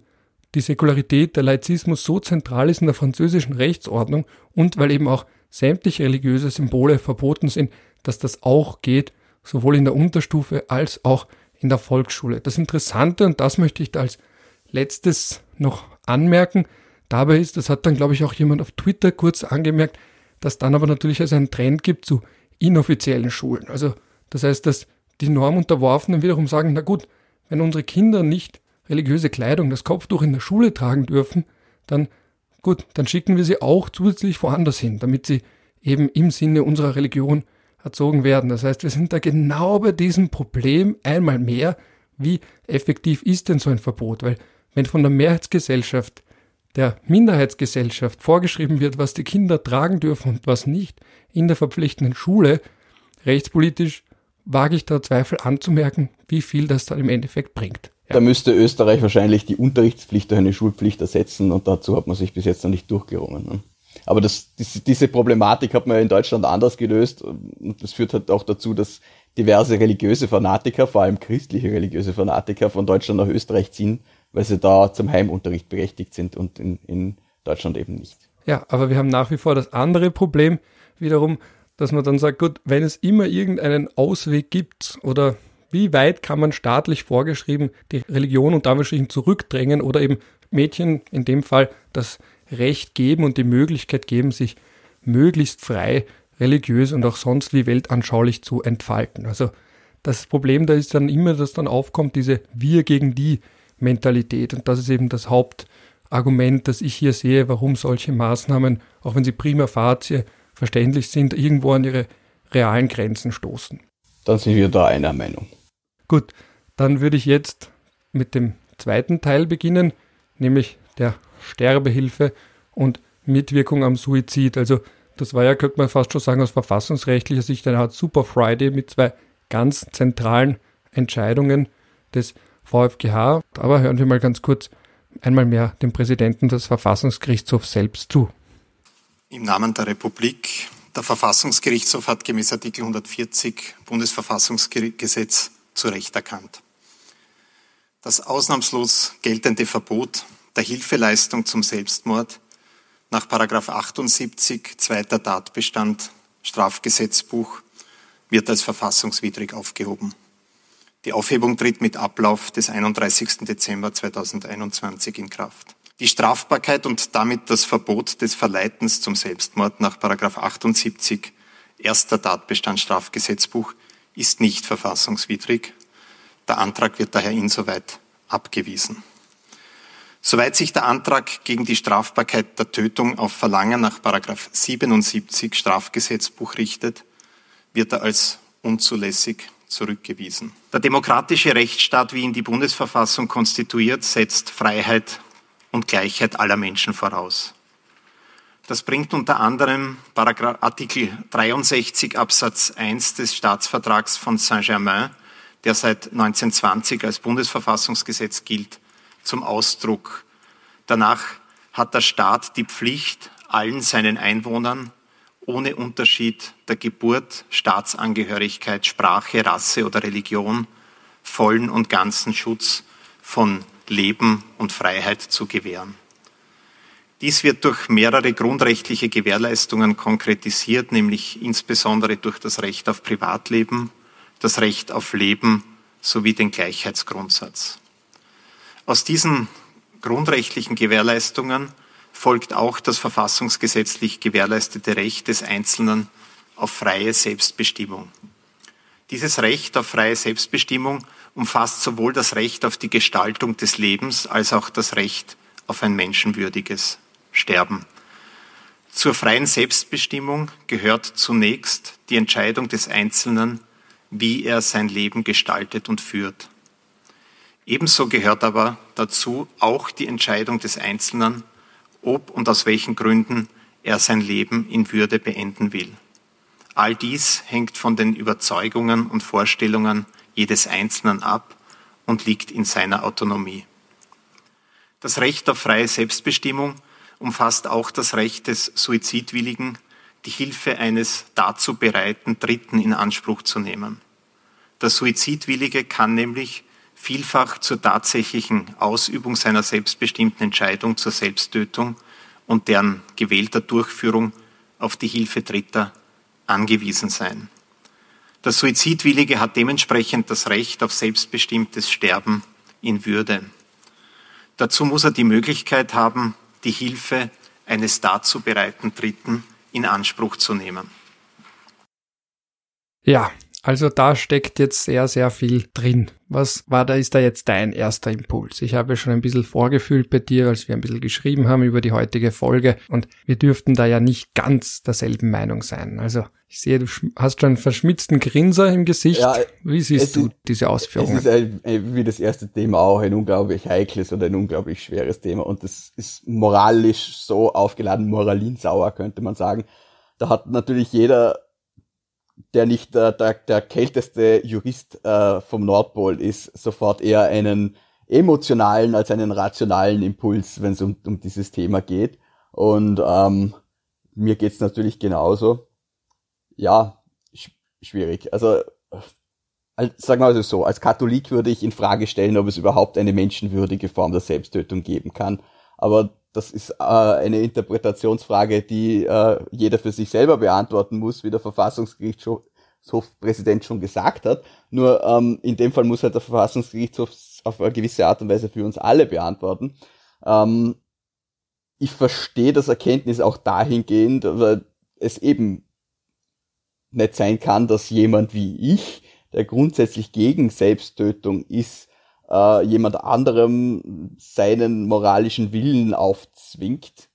die Säkularität, der Laizismus so zentral ist in der französischen Rechtsordnung und weil eben auch sämtliche religiöse Symbole verboten sind, dass das auch geht, sowohl in der Unterstufe als auch in der Volksschule. Das Interessante, und das möchte ich da als letztes noch anmerken, dabei ist, das hat dann, glaube ich, auch jemand auf Twitter kurz angemerkt, dass dann aber natürlich also einen Trend gibt zu inoffiziellen Schulen. Also das heißt, dass die Normunterworfenen wiederum sagen, na gut, wenn unsere Kinder nicht religiöse Kleidung, das Kopftuch in der Schule tragen dürfen, dann gut, dann schicken wir sie auch zusätzlich woanders hin, damit sie eben im Sinne unserer Religion erzogen werden. Das heißt, wir sind da genau bei diesem Problem einmal mehr, wie effektiv ist denn so ein Verbot? Weil wenn von der Mehrheitsgesellschaft, der Minderheitsgesellschaft vorgeschrieben wird, was die Kinder tragen dürfen und was nicht in der verpflichtenden Schule, rechtspolitisch wage ich da Zweifel anzumerken, wie viel das dann im Endeffekt bringt. Ja. Da müsste Österreich wahrscheinlich die Unterrichtspflicht durch eine Schulpflicht ersetzen und dazu hat man sich bis jetzt noch nicht durchgerungen. Ne? Aber das, diese Problematik hat man ja in Deutschland anders gelöst und das führt halt auch dazu, dass diverse religiöse Fanatiker, vor allem christliche religiöse Fanatiker von Deutschland nach Österreich ziehen, weil sie da zum Heimunterricht berechtigt sind und in, in Deutschland eben nicht. Ja, aber wir haben nach wie vor das andere Problem wiederum, dass man dann sagt, gut, wenn es immer irgendeinen Ausweg gibt oder wie weit kann man staatlich vorgeschrieben die Religion und damit zurückdrängen oder eben Mädchen in dem Fall das Recht geben und die Möglichkeit geben, sich möglichst frei religiös und auch sonst wie weltanschaulich zu entfalten. Also das Problem da ist dann immer, dass dann aufkommt, diese Wir gegen die Mentalität. Und das ist eben das Hauptargument, das ich hier sehe, warum solche Maßnahmen, auch wenn sie prima facie verständlich sind, irgendwo an ihre realen Grenzen stoßen. Dann sind wir da einer Meinung. Gut, dann würde ich jetzt mit dem zweiten Teil beginnen, nämlich der Sterbehilfe und Mitwirkung am Suizid. Also das war ja, könnte man fast schon sagen, aus verfassungsrechtlicher Sicht eine Art Super Friday mit zwei ganz zentralen Entscheidungen des VfGH. Aber hören wir mal ganz kurz einmal mehr dem Präsidenten des Verfassungsgerichtshofs selbst zu. Im Namen der Republik. Der Verfassungsgerichtshof hat gemäß Artikel 140 Bundesverfassungsgesetz zu Recht erkannt. Das ausnahmslos geltende Verbot der Hilfeleistung zum Selbstmord nach 78 zweiter Tatbestand Strafgesetzbuch wird als verfassungswidrig aufgehoben. Die Aufhebung tritt mit Ablauf des 31. Dezember 2021 in Kraft. Die Strafbarkeit und damit das Verbot des Verleitens zum Selbstmord nach 78 erster Tatbestand Strafgesetzbuch ist nicht verfassungswidrig. Der Antrag wird daher insoweit abgewiesen. Soweit sich der Antrag gegen die Strafbarkeit der Tötung auf Verlangen nach 77 Strafgesetzbuch richtet, wird er als unzulässig zurückgewiesen. Der demokratische Rechtsstaat, wie ihn die Bundesverfassung konstituiert, setzt Freiheit und Gleichheit aller Menschen voraus. Das bringt unter anderem Artikel 63 Absatz 1 des Staatsvertrags von Saint-Germain, der seit 1920 als Bundesverfassungsgesetz gilt, zum Ausdruck. Danach hat der Staat die Pflicht, allen seinen Einwohnern ohne Unterschied der Geburt, Staatsangehörigkeit, Sprache, Rasse oder Religion vollen und ganzen Schutz von Leben und Freiheit zu gewähren. Dies wird durch mehrere grundrechtliche Gewährleistungen konkretisiert, nämlich insbesondere durch das Recht auf Privatleben, das Recht auf Leben sowie den Gleichheitsgrundsatz. Aus diesen grundrechtlichen Gewährleistungen folgt auch das verfassungsgesetzlich gewährleistete Recht des Einzelnen auf freie Selbstbestimmung. Dieses Recht auf freie Selbstbestimmung umfasst sowohl das Recht auf die Gestaltung des Lebens als auch das Recht auf ein menschenwürdiges Sterben. Zur freien Selbstbestimmung gehört zunächst die Entscheidung des Einzelnen, wie er sein Leben gestaltet und führt. Ebenso gehört aber dazu auch die Entscheidung des Einzelnen, ob und aus welchen Gründen er sein Leben in Würde beenden will. All dies hängt von den Überzeugungen und Vorstellungen jedes Einzelnen ab und liegt in seiner Autonomie. Das Recht auf freie Selbstbestimmung umfasst auch das Recht des Suizidwilligen, die Hilfe eines dazu bereiten Dritten in Anspruch zu nehmen. Der Suizidwillige kann nämlich vielfach zur tatsächlichen Ausübung seiner selbstbestimmten Entscheidung zur Selbsttötung und deren gewählter Durchführung auf die Hilfe Dritter angewiesen sein. Der Suizidwillige hat dementsprechend das Recht auf selbstbestimmtes Sterben in Würde. Dazu muss er die Möglichkeit haben, die Hilfe eines dazu bereiten Dritten in Anspruch zu nehmen. Ja, also da steckt jetzt sehr, sehr viel drin. Was war da, ist da jetzt dein erster Impuls? Ich habe schon ein bisschen vorgefühlt bei dir, als wir ein bisschen geschrieben haben über die heutige Folge und wir dürften da ja nicht ganz derselben Meinung sein. Also ich sehe, du hast schon einen verschmitzten Grinser im Gesicht. Ja, Wie siehst du ist, diese Ausführungen? Es ist ein, wie das erste Thema auch ein unglaublich heikles und ein unglaublich schweres Thema und das ist moralisch so aufgeladen, moralinsauer könnte man sagen. Da hat natürlich jeder der nicht der, der, der kälteste Jurist äh, vom Nordpol ist, sofort eher einen emotionalen als einen rationalen Impuls, wenn es um, um dieses Thema geht. Und ähm, mir geht's natürlich genauso. Ja, sch schwierig. Also als, sagen wir also so, als Katholik würde ich in Frage stellen, ob es überhaupt eine menschenwürdige Form der Selbsttötung geben kann. Aber das ist äh, eine Interpretationsfrage, die äh, jeder für sich selber beantworten muss, wie der Verfassungsgerichtshofpräsident schon gesagt hat. Nur ähm, in dem Fall muss halt der Verfassungsgerichtshof auf eine gewisse Art und Weise für uns alle beantworten. Ähm, ich verstehe das Erkenntnis auch dahingehend, weil es eben nicht sein kann, dass jemand wie ich der grundsätzlich gegen Selbsttötung ist, äh, jemand anderem seinen moralischen Willen aufzwingt.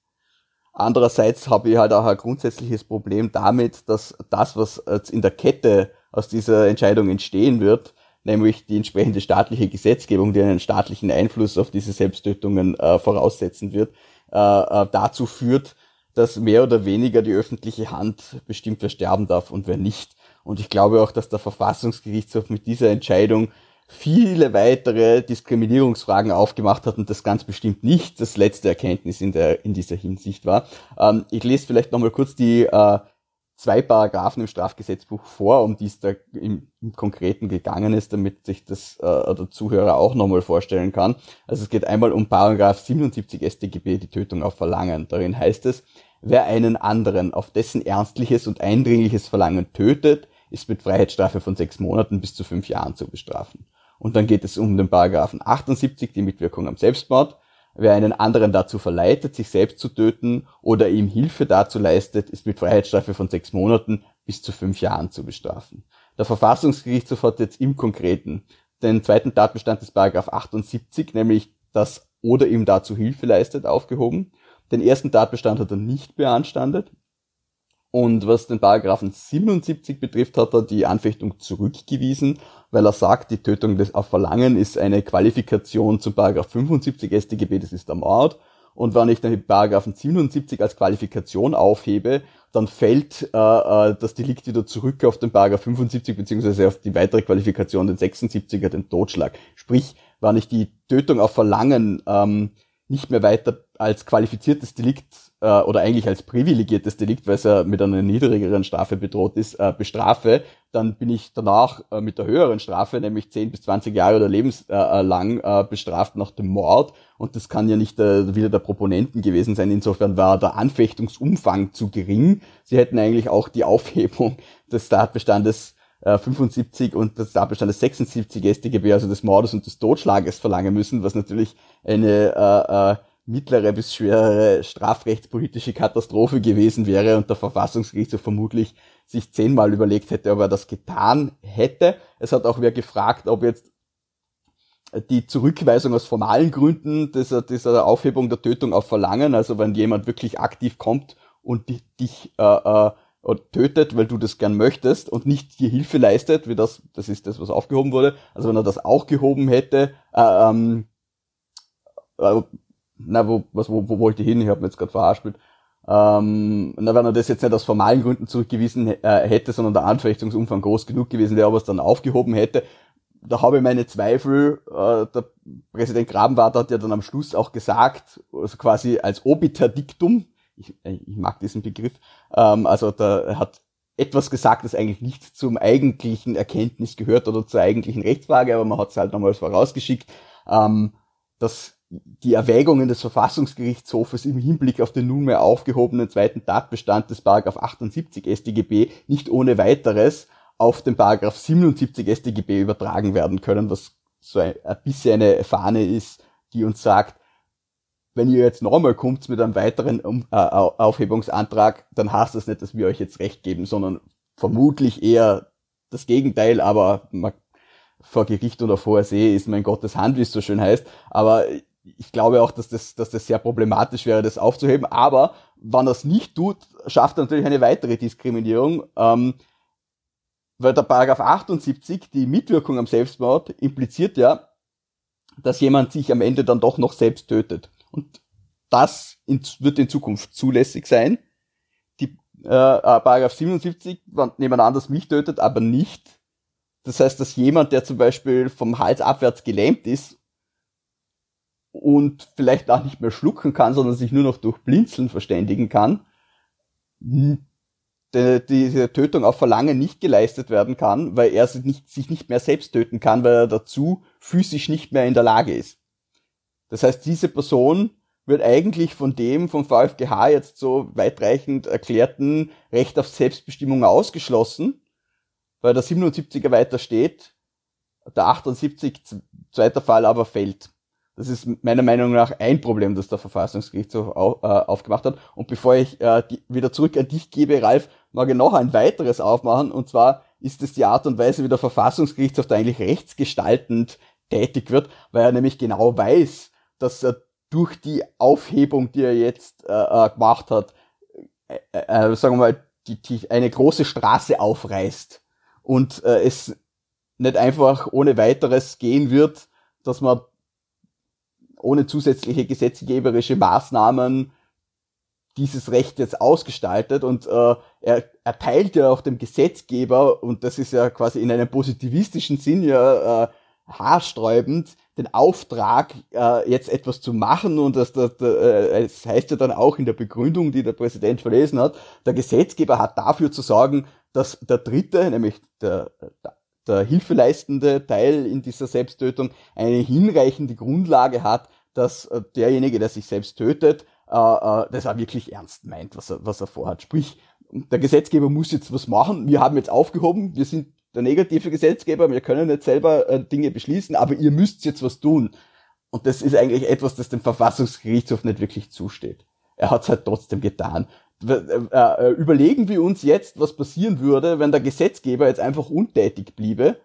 Andererseits habe ich halt auch ein grundsätzliches Problem damit, dass das, was jetzt in der Kette aus dieser Entscheidung entstehen wird, nämlich die entsprechende staatliche Gesetzgebung, die einen staatlichen Einfluss auf diese Selbsttötungen äh, voraussetzen wird, äh, äh, dazu führt, dass mehr oder weniger die öffentliche Hand bestimmt, wer sterben darf und wer nicht. Und ich glaube auch, dass der Verfassungsgerichtshof mit dieser Entscheidung viele weitere Diskriminierungsfragen aufgemacht hat und das ganz bestimmt nicht das letzte Erkenntnis in, der, in dieser Hinsicht war. Ähm, ich lese vielleicht nochmal kurz die äh, zwei Paragraphen im Strafgesetzbuch vor, um die es da im, im Konkreten gegangen ist, damit sich das äh, der Zuhörer auch nochmal vorstellen kann. Also es geht einmal um Paragraph 77 StGB, die Tötung auf Verlangen. Darin heißt es, wer einen anderen auf dessen ernstliches und eindringliches Verlangen tötet, ist mit Freiheitsstrafe von sechs Monaten bis zu fünf Jahren zu bestrafen. Und dann geht es um den Paragraphen 78, die Mitwirkung am Selbstmord. Wer einen anderen dazu verleitet, sich selbst zu töten oder ihm Hilfe dazu leistet, ist mit Freiheitsstrafe von sechs Monaten bis zu fünf Jahren zu bestrafen. Der Verfassungsgerichtshof hat jetzt im Konkreten den zweiten Tatbestand des Paragraph 78, nämlich das oder ihm dazu Hilfe leistet, aufgehoben. Den ersten Tatbestand hat er nicht beanstandet. Und was den Paragraphen 77 betrifft, hat er die Anfechtung zurückgewiesen, weil er sagt, die Tötung des auf Verlangen ist eine Qualifikation zum Paragraph 75 StGB, das ist der Mord. Und wenn ich den Paragraphen 77 als Qualifikation aufhebe, dann fällt äh, äh, das Delikt wieder zurück auf den Paragraph 75 beziehungsweise auf die weitere Qualifikation, den 76er, den Totschlag. Sprich, wenn ich die Tötung auf Verlangen ähm, nicht mehr weiter als qualifiziertes Delikt äh, oder eigentlich als privilegiertes Delikt, weil es ja mit einer niedrigeren Strafe bedroht ist, äh, bestrafe, dann bin ich danach äh, mit der höheren Strafe, nämlich 10 bis 20 Jahre oder lebenslang äh, äh, bestraft nach dem Mord. Und das kann ja nicht äh, wieder der Proponenten gewesen sein. Insofern war der Anfechtungsumfang zu gering. Sie hätten eigentlich auch die Aufhebung des Tatbestandes 75 äh, und des Tatbestandes 76 StGB, also des Mordes und des Totschlages verlangen müssen, was natürlich eine äh, äh, mittlere bis schwere strafrechtspolitische Katastrophe gewesen wäre und der Verfassungsgerichtshof vermutlich sich zehnmal überlegt hätte, ob er das getan hätte. Es hat auch wer gefragt, ob jetzt die Zurückweisung aus formalen Gründen dieser, dieser Aufhebung der Tötung auf Verlangen, also wenn jemand wirklich aktiv kommt und dich, dich äh, äh, tötet, weil du das gern möchtest und nicht dir Hilfe leistet, wie das, das ist das, was aufgehoben wurde. Also wenn er das auch gehoben hätte, äh, ähm, äh, na, wo, was, wo, wo wollte ich hin? Ich habe mir jetzt gerade verhaspelt. Ähm, na, wenn er das jetzt nicht aus formalen Gründen zurückgewiesen äh, hätte, sondern der Anfechtungsumfang groß genug gewesen wäre, aber es dann aufgehoben hätte, da habe ich meine Zweifel. Äh, der Präsident Grabenwart hat ja dann am Schluss auch gesagt, also quasi als obiter dictum, ich, ich mag diesen Begriff, ähm, also da, hat etwas gesagt, das eigentlich nicht zum eigentlichen Erkenntnis gehört oder zur eigentlichen Rechtsfrage, aber man hat es halt nochmals vorausgeschickt, ähm, dass die Erwägungen des Verfassungsgerichtshofes im Hinblick auf den nunmehr aufgehobenen zweiten Tatbestand des Paragraph 78 StGB nicht ohne weiteres auf den Paragraph 77 StGB übertragen werden können, was so ein, ein bisschen eine Fahne ist, die uns sagt, wenn ihr jetzt nochmal kommt mit einem weiteren um, äh, Aufhebungsantrag, dann heißt das nicht, dass wir euch jetzt recht geben, sondern vermutlich eher das Gegenteil, aber man, vor Gericht oder vor See ist mein Gottes Hand, wie es so schön heißt. Aber ich glaube auch, dass das, dass das sehr problematisch wäre, das aufzuheben. Aber wenn es nicht tut, schafft er natürlich eine weitere Diskriminierung. Ähm, weil der Paragraph 78, die Mitwirkung am Selbstmord, impliziert ja, dass jemand sich am Ende dann doch noch selbst tötet. Und das in, wird in Zukunft zulässig sein. Die äh, Paragraph 77, wenn jemand anders mich tötet, aber nicht. Das heißt, dass jemand, der zum Beispiel vom Hals abwärts gelähmt ist und vielleicht auch nicht mehr schlucken kann, sondern sich nur noch durch Blinzeln verständigen kann, diese Tötung auf Verlangen nicht geleistet werden kann, weil er sich nicht, sich nicht mehr selbst töten kann, weil er dazu physisch nicht mehr in der Lage ist. Das heißt, diese Person wird eigentlich von dem vom VfGH jetzt so weitreichend erklärten Recht auf Selbstbestimmung ausgeschlossen, weil der 77er weiter steht, der 78 zweiter Fall aber fällt. Das ist meiner Meinung nach ein Problem, das der Verfassungsgerichtshof äh, aufgemacht hat. Und bevor ich äh, wieder zurück an dich gebe, Ralf, mag ich noch ein weiteres aufmachen. Und zwar ist es die Art und Weise, wie der Verfassungsgerichtshof da eigentlich rechtsgestaltend tätig wird, weil er nämlich genau weiß, dass er durch die Aufhebung, die er jetzt äh, gemacht hat, sagen wir mal, die, die eine große Straße aufreißt und äh, es nicht einfach ohne weiteres gehen wird, dass man ohne zusätzliche gesetzgeberische Maßnahmen dieses Recht jetzt ausgestaltet und äh, er erteilt ja auch dem Gesetzgeber, und das ist ja quasi in einem positivistischen Sinn ja äh, haarsträubend, den Auftrag, äh, jetzt etwas zu machen und das, das, äh, das heißt ja dann auch in der Begründung, die der Präsident verlesen hat, der Gesetzgeber hat dafür zu sorgen, dass der Dritte, nämlich der, der hilfeleistende Teil in dieser Selbsttötung, eine hinreichende Grundlage hat, dass äh, derjenige, der sich selbst tötet, äh, äh, das auch wirklich ernst meint, was er, was er vorhat. Sprich, der Gesetzgeber muss jetzt was machen. Wir haben jetzt aufgehoben, wir sind der negative Gesetzgeber, wir können nicht selber Dinge beschließen, aber ihr müsst jetzt was tun. Und das ist eigentlich etwas, das dem Verfassungsgerichtshof nicht wirklich zusteht. Er hat es halt trotzdem getan. Äh, äh, überlegen wir uns jetzt, was passieren würde, wenn der Gesetzgeber jetzt einfach untätig bliebe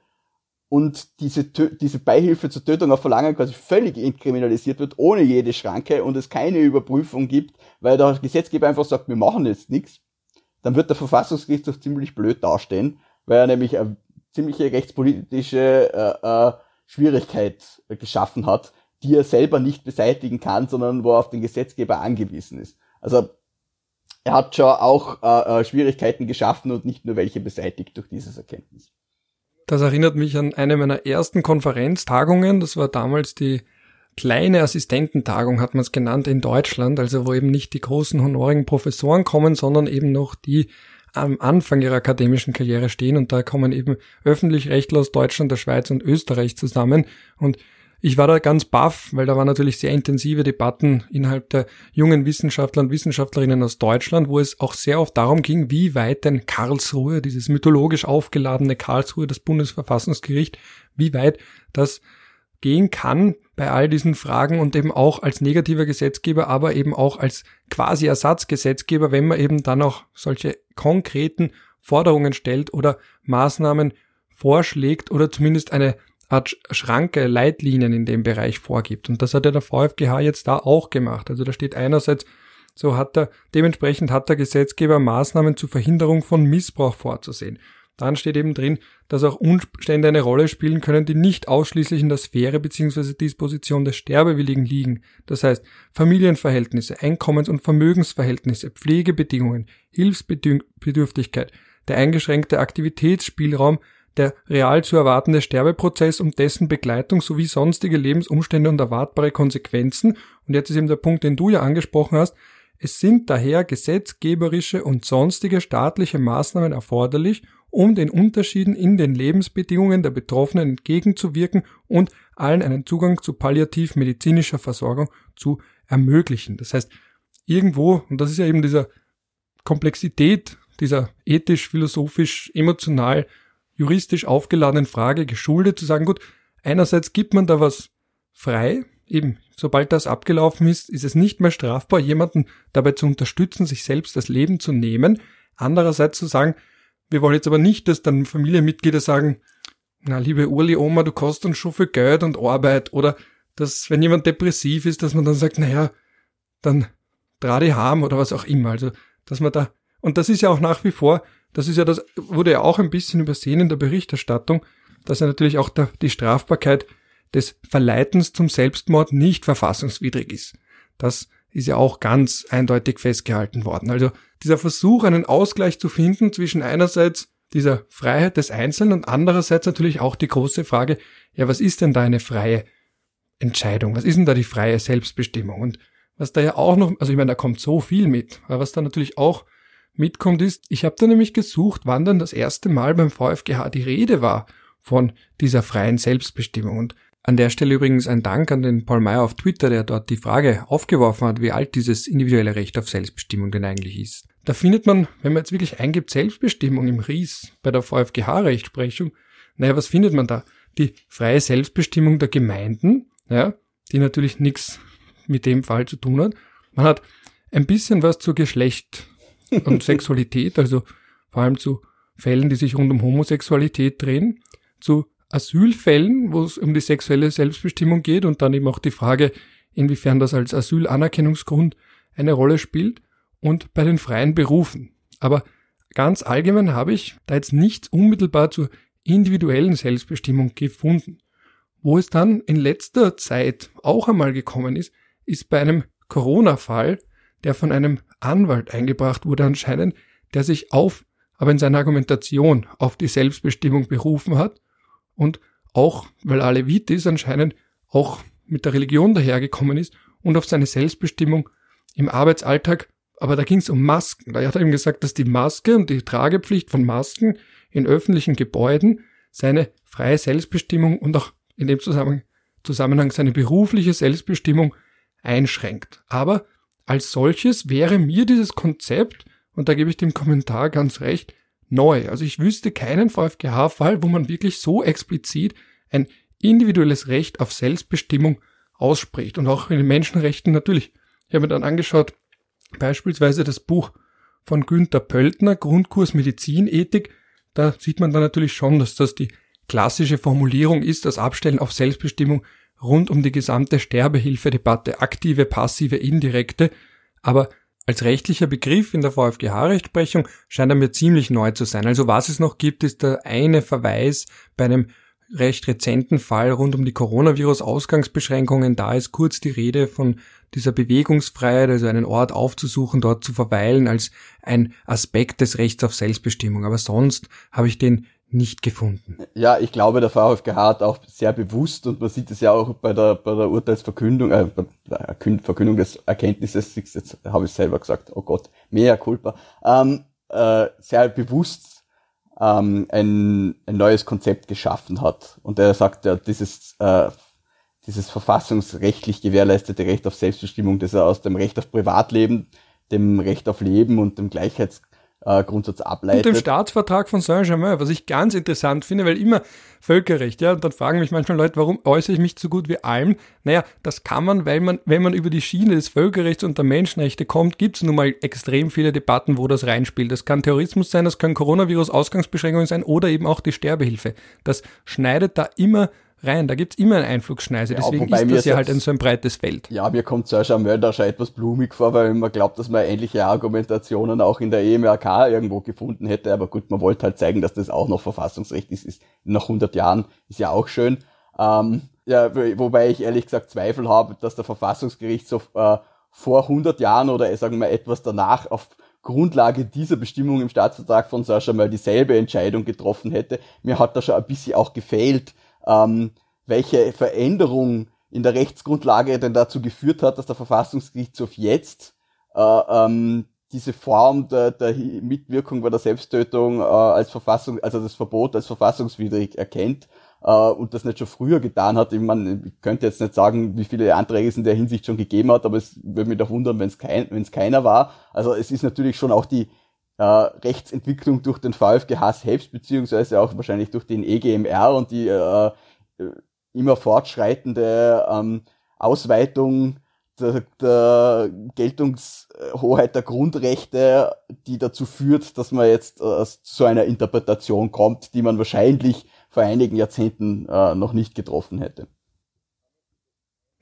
und diese, diese Beihilfe zur Tötung auf Verlangen quasi völlig entkriminalisiert wird, ohne jede Schranke und es keine Überprüfung gibt, weil der Gesetzgeber einfach sagt, wir machen jetzt nichts, dann wird der Verfassungsgerichtshof ziemlich blöd dastehen, weil er nämlich eine ziemliche rechtspolitische äh, äh, Schwierigkeit geschaffen hat, die er selber nicht beseitigen kann, sondern wo er auf den Gesetzgeber angewiesen ist. Also er hat schon auch äh, äh, Schwierigkeiten geschaffen und nicht nur welche beseitigt durch dieses Erkenntnis. Das erinnert mich an eine meiner ersten Konferenztagungen. Das war damals die kleine Assistententagung, hat man es genannt, in Deutschland, also wo eben nicht die großen honorigen Professoren kommen, sondern eben noch die am Anfang ihrer akademischen Karriere stehen und da kommen eben öffentlich-rechtler aus Deutschland, der Schweiz und Österreich zusammen und ich war da ganz baff, weil da waren natürlich sehr intensive Debatten innerhalb der jungen Wissenschaftler und Wissenschaftlerinnen aus Deutschland, wo es auch sehr oft darum ging, wie weit denn Karlsruhe, dieses mythologisch aufgeladene Karlsruhe, das Bundesverfassungsgericht, wie weit das gehen kann bei all diesen Fragen und eben auch als negativer Gesetzgeber, aber eben auch als quasi Ersatzgesetzgeber, wenn man eben dann auch solche konkreten Forderungen stellt oder Maßnahmen vorschlägt oder zumindest eine Art Schranke, Leitlinien in dem Bereich vorgibt. Und das hat ja der VfGH jetzt da auch gemacht. Also da steht einerseits, so hat er, dementsprechend hat der Gesetzgeber Maßnahmen zur Verhinderung von Missbrauch vorzusehen. Dann steht eben drin, dass auch Umstände eine Rolle spielen können, die nicht ausschließlich in der Sphäre bzw. Disposition des Sterbewilligen liegen. Das heißt, Familienverhältnisse, Einkommens- und Vermögensverhältnisse, Pflegebedingungen, Hilfsbedürftigkeit, der eingeschränkte Aktivitätsspielraum, der real zu erwartende Sterbeprozess und dessen Begleitung sowie sonstige Lebensumstände und erwartbare Konsequenzen. Und jetzt ist eben der Punkt, den du ja angesprochen hast. Es sind daher gesetzgeberische und sonstige staatliche Maßnahmen erforderlich, um den Unterschieden in den Lebensbedingungen der Betroffenen entgegenzuwirken und allen einen Zugang zu palliativ-medizinischer Versorgung zu ermöglichen. Das heißt, irgendwo, und das ist ja eben dieser Komplexität, dieser ethisch, philosophisch, emotional, juristisch aufgeladenen Frage geschuldet zu sagen, gut, einerseits gibt man da was frei, eben, sobald das abgelaufen ist, ist es nicht mehr strafbar, jemanden dabei zu unterstützen, sich selbst das Leben zu nehmen. Andererseits zu sagen, wir wollen jetzt aber nicht, dass dann Familienmitglieder sagen, na, liebe Urli Oma, du kostest uns schon viel Geld und Arbeit. Oder dass, wenn jemand depressiv ist, dass man dann sagt, naja, dann trade haben oder was auch immer. Also, dass man da, und das ist ja auch nach wie vor, das ist ja das, wurde ja auch ein bisschen übersehen in der Berichterstattung, dass ja natürlich auch der, die Strafbarkeit des Verleitens zum Selbstmord nicht verfassungswidrig ist. Das ist ja auch ganz eindeutig festgehalten worden. Also dieser Versuch, einen Ausgleich zu finden zwischen einerseits dieser Freiheit des Einzelnen und andererseits natürlich auch die große Frage, ja, was ist denn da eine freie Entscheidung? Was ist denn da die freie Selbstbestimmung? Und was da ja auch noch, also ich meine, da kommt so viel mit, aber was da natürlich auch mitkommt ist, ich habe da nämlich gesucht, wann dann das erste Mal beim VfGH die Rede war von dieser freien Selbstbestimmung. Und an der Stelle übrigens ein Dank an den Paul Meyer auf Twitter, der dort die Frage aufgeworfen hat, wie alt dieses individuelle Recht auf Selbstbestimmung denn eigentlich ist. Da findet man, wenn man jetzt wirklich eingibt, Selbstbestimmung im RIES bei der VfGH-Rechtsprechung, naja, was findet man da? Die freie Selbstbestimmung der Gemeinden, ja, die natürlich nichts mit dem Fall zu tun hat. Man hat ein bisschen was zu Geschlecht und Sexualität, also vor allem zu Fällen, die sich rund um Homosexualität drehen, zu Asylfällen, wo es um die sexuelle Selbstbestimmung geht und dann eben auch die Frage, inwiefern das als Asylanerkennungsgrund eine Rolle spielt und bei den freien Berufen. Aber ganz allgemein habe ich da jetzt nichts unmittelbar zur individuellen Selbstbestimmung gefunden. Wo es dann in letzter Zeit auch einmal gekommen ist, ist bei einem Corona-Fall, der von einem Anwalt eingebracht wurde anscheinend, der sich auf, aber in seiner Argumentation auf die Selbstbestimmung berufen hat und auch, weil Alevitis anscheinend auch mit der Religion dahergekommen ist und auf seine Selbstbestimmung im Arbeitsalltag, aber da ging es um Masken. Da hat er ihm gesagt, dass die Maske und die Tragepflicht von Masken in öffentlichen Gebäuden seine freie Selbstbestimmung und auch in dem Zusammenhang seine berufliche Selbstbestimmung einschränkt. Aber als solches wäre mir dieses Konzept, und da gebe ich dem Kommentar ganz recht, neu. Also ich wüsste keinen VfGH-Fall, wo man wirklich so explizit ein individuelles Recht auf Selbstbestimmung ausspricht. Und auch in den Menschenrechten natürlich. Ich habe mir dann angeschaut, beispielsweise das Buch von Günther Pöltner, Grundkurs Medizinethik. Da sieht man dann natürlich schon, dass das die klassische Formulierung ist, das Abstellen auf Selbstbestimmung rund um die gesamte Sterbehilfedebatte, aktive, passive, indirekte. Aber als rechtlicher Begriff in der VfGH-Rechtsprechung scheint er mir ziemlich neu zu sein. Also was es noch gibt, ist der eine Verweis bei einem recht rezenten Fall rund um die Coronavirus-Ausgangsbeschränkungen. Da ist kurz die Rede von dieser Bewegungsfreiheit, also einen Ort aufzusuchen, dort zu verweilen, als ein Aspekt des Rechts auf Selbstbestimmung. Aber sonst habe ich den nicht gefunden. Ja, ich glaube, der VfGH hat auch sehr bewusst, und man sieht es ja auch bei der, bei der Urteilsverkündung, äh, bei der Verkündung des Erkenntnisses, jetzt habe ich selber gesagt, oh Gott, mehr Culpa, ähm, äh, sehr bewusst ähm, ein, ein neues Konzept geschaffen hat. Und er sagt ja, dieses, äh, dieses verfassungsrechtlich gewährleistete Recht auf Selbstbestimmung, das er aus dem Recht auf Privatleben, dem Recht auf Leben und dem Gleichheits äh, Grundsatz ableitet. Und dem Staatsvertrag von Saint-Germain, was ich ganz interessant finde, weil immer Völkerrecht, ja, und dann fragen mich manchmal Leute, warum äußere ich mich so gut wie allem? Naja, das kann man, weil man, wenn man über die Schiene des Völkerrechts und der Menschenrechte kommt, gibt es nun mal extrem viele Debatten, wo das reinspielt. Das kann Terrorismus sein, das können Coronavirus-Ausgangsbeschränkungen sein oder eben auch die Sterbehilfe. Das schneidet da immer rein. Da gibt's immer eine Einflugschneise. Ja, Deswegen ist das ja halt ein so ein breites Feld. Ja, mir kommt Sascha Mörder schon etwas blumig vor, weil man glaubt, dass man ähnliche Argumentationen auch in der EMRK irgendwo gefunden hätte. Aber gut, man wollte halt zeigen, dass das auch noch Verfassungsrecht ist. ist nach 100 Jahren ist ja auch schön. Ähm, ja, wobei ich ehrlich gesagt Zweifel habe, dass der Verfassungsgerichtshof äh, vor 100 Jahren oder sagen wir etwas danach auf Grundlage dieser Bestimmung im Staatsvertrag von Sascha mal dieselbe Entscheidung getroffen hätte. Mir hat da schon ein bisschen auch gefehlt, ähm, welche Veränderung in der Rechtsgrundlage denn dazu geführt hat, dass der Verfassungsgerichtshof jetzt äh, ähm, diese Form der, der Mitwirkung bei der Selbsttötung äh, als Verfassung, also das Verbot als verfassungswidrig erkennt äh, und das nicht schon früher getan hat. Ich, meine, ich könnte jetzt nicht sagen, wie viele Anträge es in der Hinsicht schon gegeben hat, aber es würde mich doch wundern, wenn es kein, wenn es keiner war. Also es ist natürlich schon auch die äh, Rechtsentwicklung durch den VfGH selbst, beziehungsweise auch wahrscheinlich durch den EGMR und die äh, immer fortschreitende ähm, Ausweitung der, der Geltungshoheit der Grundrechte, die dazu führt, dass man jetzt äh, zu einer Interpretation kommt, die man wahrscheinlich vor einigen Jahrzehnten äh, noch nicht getroffen hätte.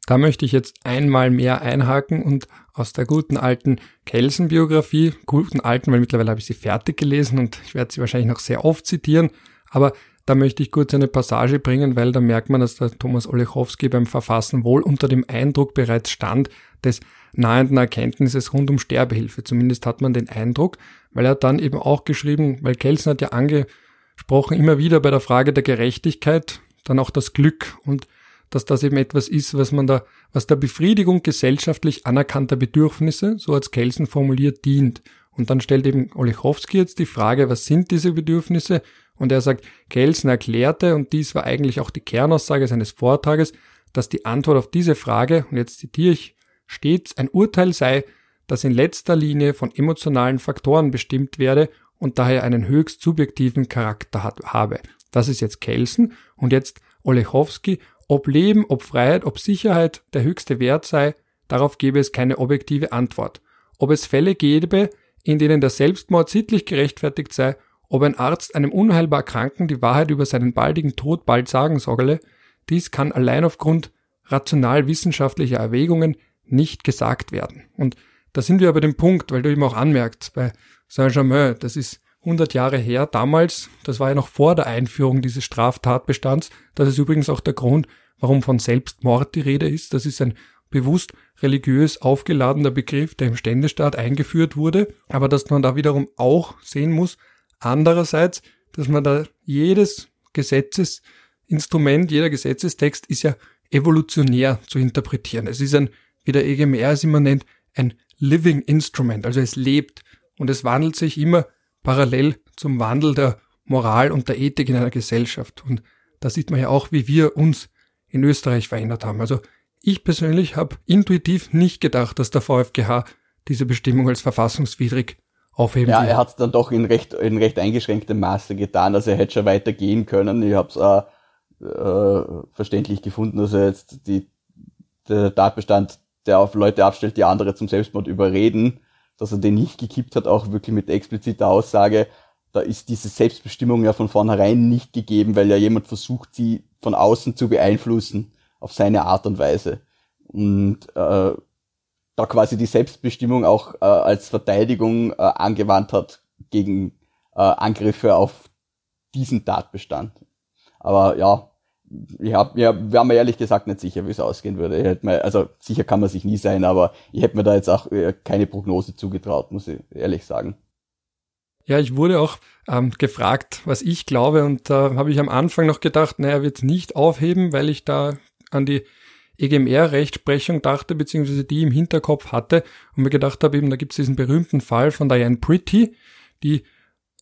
Da möchte ich jetzt einmal mehr einhaken und aus der guten alten Kelsen-Biografie, guten alten, weil mittlerweile habe ich sie fertig gelesen und ich werde sie wahrscheinlich noch sehr oft zitieren, aber da möchte ich kurz eine Passage bringen, weil da merkt man, dass der Thomas Olechowski beim Verfassen wohl unter dem Eindruck bereits stand des nahenden Erkenntnisses rund um Sterbehilfe. Zumindest hat man den Eindruck, weil er dann eben auch geschrieben, weil Kelsen hat ja angesprochen, immer wieder bei der Frage der Gerechtigkeit, dann auch das Glück und dass das eben etwas ist, was man da, was der Befriedigung gesellschaftlich anerkannter Bedürfnisse, so als Kelsen formuliert, dient. Und dann stellt eben Olechowski jetzt die Frage, was sind diese Bedürfnisse? Und er sagt, Kelsen erklärte, und dies war eigentlich auch die Kernaussage seines Vortrages, dass die Antwort auf diese Frage, und jetzt zitiere ich, stets ein Urteil sei, das in letzter Linie von emotionalen Faktoren bestimmt werde und daher einen höchst subjektiven Charakter hat, habe. Das ist jetzt Kelsen und jetzt Olechowski. Ob Leben, ob Freiheit, ob Sicherheit der höchste Wert sei, darauf gebe es keine objektive Antwort. Ob es Fälle gäbe, in denen der Selbstmord sittlich gerechtfertigt sei ob ein Arzt einem unheilbar Kranken die Wahrheit über seinen baldigen Tod bald sagen solle, dies kann allein aufgrund rational wissenschaftlicher Erwägungen nicht gesagt werden. Und da sind wir aber dem Punkt, weil du eben auch anmerkst, bei Saint-Germain, das ist 100 Jahre her, damals, das war ja noch vor der Einführung dieses Straftatbestands, das ist übrigens auch der Grund, warum von Selbstmord die Rede ist, das ist ein bewusst religiös aufgeladener Begriff, der im Ständestaat eingeführt wurde, aber dass man da wiederum auch sehen muss, Andererseits, dass man da jedes Gesetzesinstrument, jeder Gesetzestext ist ja evolutionär zu interpretieren. Es ist ein, wie der EGMR es immer nennt, ein Living Instrument, also es lebt und es wandelt sich immer parallel zum Wandel der Moral und der Ethik in einer Gesellschaft. Und da sieht man ja auch, wie wir uns in Österreich verändert haben. Also ich persönlich habe intuitiv nicht gedacht, dass der VfGH diese Bestimmung als verfassungswidrig aufheben. Ja, er hat es dann doch in recht, in recht eingeschränktem Maße getan. Also er hätte schon weiter gehen können. Ich habe es äh, äh, verständlich gefunden, dass er jetzt die, der Tatbestand, der auf Leute abstellt, die andere zum Selbstmord überreden, dass er den nicht gekippt hat, auch wirklich mit expliziter Aussage, da ist diese Selbstbestimmung ja von vornherein nicht gegeben, weil ja jemand versucht, sie von außen zu beeinflussen auf seine Art und Weise. Und äh, da quasi die Selbstbestimmung auch äh, als Verteidigung äh, angewandt hat gegen äh, Angriffe auf diesen Tatbestand. Aber ja, ich hab, ja, wir haben ehrlich gesagt nicht sicher, wie es ausgehen würde. Ich hätte mir, also sicher kann man sich nie sein, aber ich hätte mir da jetzt auch äh, keine Prognose zugetraut, muss ich ehrlich sagen. Ja, ich wurde auch ähm, gefragt, was ich glaube, und da äh, habe ich am Anfang noch gedacht, naja, wird es nicht aufheben, weil ich da an die EGMR-Rechtsprechung dachte, beziehungsweise die im Hinterkopf hatte und mir gedacht habe, eben da gibt es diesen berühmten Fall von Diane Pretty, die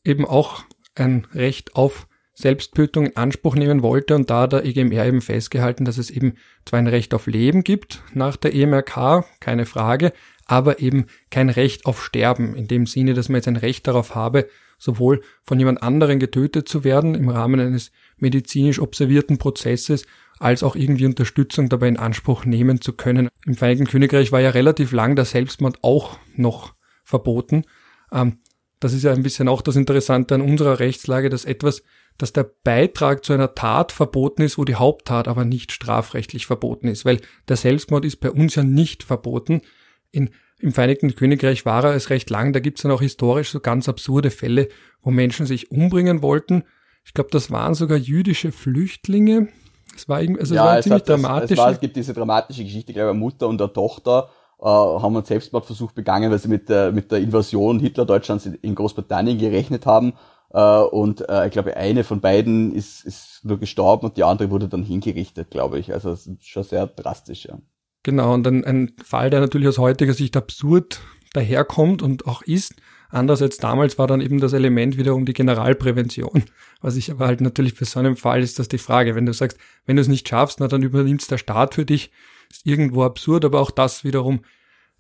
eben auch ein Recht auf Selbsttötung in Anspruch nehmen wollte und da hat der EGMR eben festgehalten, dass es eben zwar ein Recht auf Leben gibt nach der EMRK, keine Frage, aber eben kein Recht auf Sterben, in dem Sinne, dass man jetzt ein Recht darauf habe, sowohl von jemand anderen getötet zu werden im Rahmen eines medizinisch observierten Prozesses als auch irgendwie Unterstützung dabei in Anspruch nehmen zu können. Im Vereinigten Königreich war ja relativ lang der Selbstmord auch noch verboten. Ähm, das ist ja ein bisschen auch das Interessante an unserer Rechtslage, dass etwas, dass der Beitrag zu einer Tat verboten ist, wo die Haupttat aber nicht strafrechtlich verboten ist, weil der Selbstmord ist bei uns ja nicht verboten. In, Im Vereinigten Königreich war er es recht lang, da gibt es dann auch historisch so ganz absurde Fälle, wo Menschen sich umbringen wollten. Ich glaube, das waren sogar jüdische Flüchtlinge, es war, also ja, es war ziemlich hat, dramatisch. Es, war, es gibt diese dramatische Geschichte, glaube ich, Mutter und der Tochter äh, haben einen Selbstmordversuch begangen, weil sie mit der, mit der Invasion Hitler-Deutschlands in Großbritannien gerechnet haben. Äh, und äh, ich glaube, eine von beiden ist, ist nur gestorben und die andere wurde dann hingerichtet, glaube ich. Also schon sehr drastisch, ja. Genau, und ein, ein Fall, der natürlich aus heutiger Sicht absurd daherkommt und auch ist, Andererseits damals war dann eben das Element wieder um die Generalprävention. Was ich aber halt natürlich für so einen Fall ist das die Frage. Wenn du sagst, wenn du es nicht schaffst, na, dann übernimmt der Staat für dich. Ist irgendwo absurd, aber auch das wiederum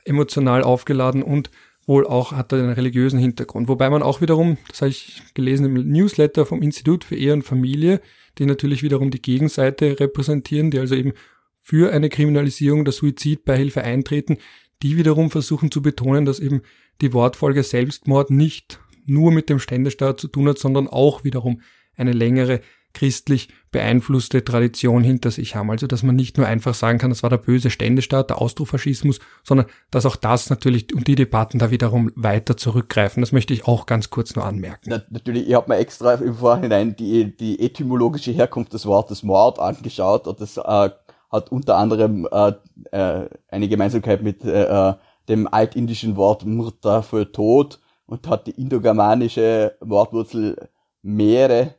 emotional aufgeladen und wohl auch hat er einen religiösen Hintergrund. Wobei man auch wiederum, das habe ich gelesen im Newsletter vom Institut für Ehe und Familie, die natürlich wiederum die Gegenseite repräsentieren, die also eben für eine Kriminalisierung der Suizidbeihilfe eintreten, die wiederum versuchen zu betonen, dass eben die Wortfolge Selbstmord nicht nur mit dem Ständestaat zu tun hat, sondern auch wiederum eine längere christlich beeinflusste Tradition hinter sich haben. Also dass man nicht nur einfach sagen kann, das war der böse Ständestaat, der Austrofaschismus, sondern dass auch das natürlich und die Debatten da wiederum weiter zurückgreifen. Das möchte ich auch ganz kurz nur anmerken. Na, natürlich, ich habe mir extra im Vorhinein die, die etymologische Herkunft des Wortes Mord angeschaut und das äh, hat unter anderem äh, äh, eine Gemeinsamkeit mit äh, äh dem altindischen Wort Murta für Tod und hat die indogermanische Wortwurzel Meere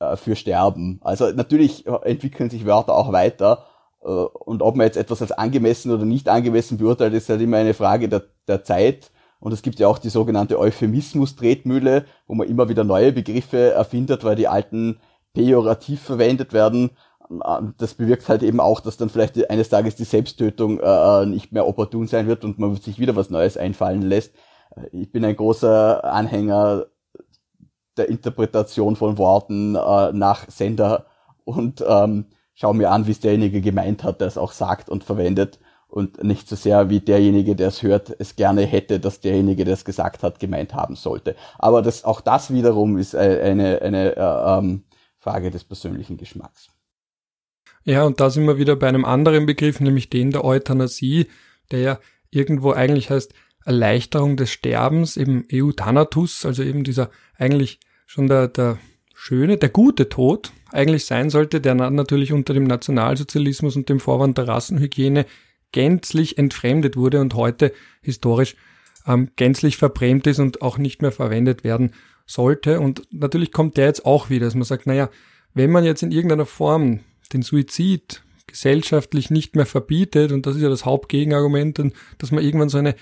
äh, für Sterben. Also natürlich entwickeln sich Wörter auch weiter. Äh, und ob man jetzt etwas als angemessen oder nicht angemessen beurteilt, ist halt immer eine Frage der, der Zeit. Und es gibt ja auch die sogenannte Euphemismus-Tretmühle, wo man immer wieder neue Begriffe erfindet, weil die alten pejorativ verwendet werden. Das bewirkt halt eben auch, dass dann vielleicht eines Tages die Selbsttötung äh, nicht mehr opportun sein wird und man sich wieder was Neues einfallen lässt. Ich bin ein großer Anhänger der Interpretation von Worten äh, nach Sender und ähm, schau mir an, wie es derjenige gemeint hat, der es auch sagt und verwendet und nicht so sehr wie derjenige, der es hört, es gerne hätte, dass derjenige, der es gesagt hat, gemeint haben sollte. Aber das, auch das wiederum ist eine, eine äh, ähm, Frage des persönlichen Geschmacks. Ja, und da sind wir wieder bei einem anderen Begriff, nämlich den der Euthanasie, der ja irgendwo eigentlich heißt Erleichterung des Sterbens, eben Euthanatus, also eben dieser eigentlich schon der, der schöne, der gute Tod eigentlich sein sollte, der natürlich unter dem Nationalsozialismus und dem Vorwand der Rassenhygiene gänzlich entfremdet wurde und heute historisch ähm, gänzlich verbrämt ist und auch nicht mehr verwendet werden sollte. Und natürlich kommt der jetzt auch wieder, dass man sagt, naja, wenn man jetzt in irgendeiner Form den Suizid gesellschaftlich nicht mehr verbietet, und das ist ja das Hauptgegenargument, dass man irgendwann so eine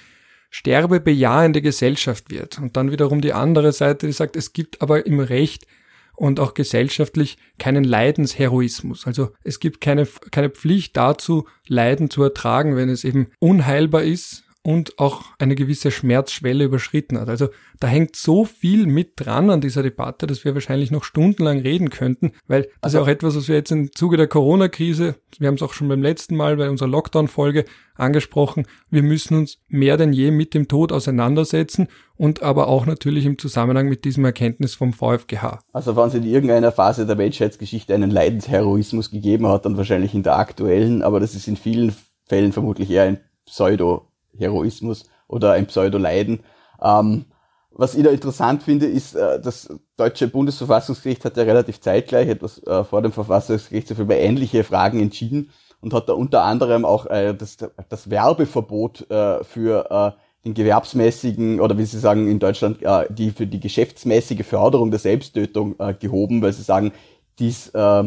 sterbebejahende Gesellschaft wird. Und dann wiederum die andere Seite, die sagt, es gibt aber im Recht und auch gesellschaftlich keinen Leidensheroismus. Also es gibt keine, keine Pflicht dazu, Leiden zu ertragen, wenn es eben unheilbar ist und auch eine gewisse Schmerzschwelle überschritten hat. Also da hängt so viel mit dran an dieser Debatte, dass wir wahrscheinlich noch stundenlang reden könnten, weil das also, ist auch etwas, was wir jetzt im Zuge der Corona-Krise, wir haben es auch schon beim letzten Mal bei unserer Lockdown-Folge angesprochen, wir müssen uns mehr denn je mit dem Tod auseinandersetzen und aber auch natürlich im Zusammenhang mit diesem Erkenntnis vom VfGH. Also wenn es in irgendeiner Phase der Menschheitsgeschichte einen Leidensheroismus gegeben hat, dann wahrscheinlich in der aktuellen, aber das ist in vielen Fällen vermutlich eher ein Pseudo Heroismus oder ein Pseudo-Leiden. Ähm, was ich da interessant finde, ist, äh, das deutsche Bundesverfassungsgericht hat ja relativ zeitgleich etwas äh, vor dem Verfassungsgerichtshof über ähnliche Fragen entschieden und hat da unter anderem auch äh, das, das Werbeverbot äh, für äh, den gewerbsmäßigen oder wie Sie sagen in Deutschland äh, die für die geschäftsmäßige Förderung der Selbsttötung äh, gehoben, weil Sie sagen, dies äh,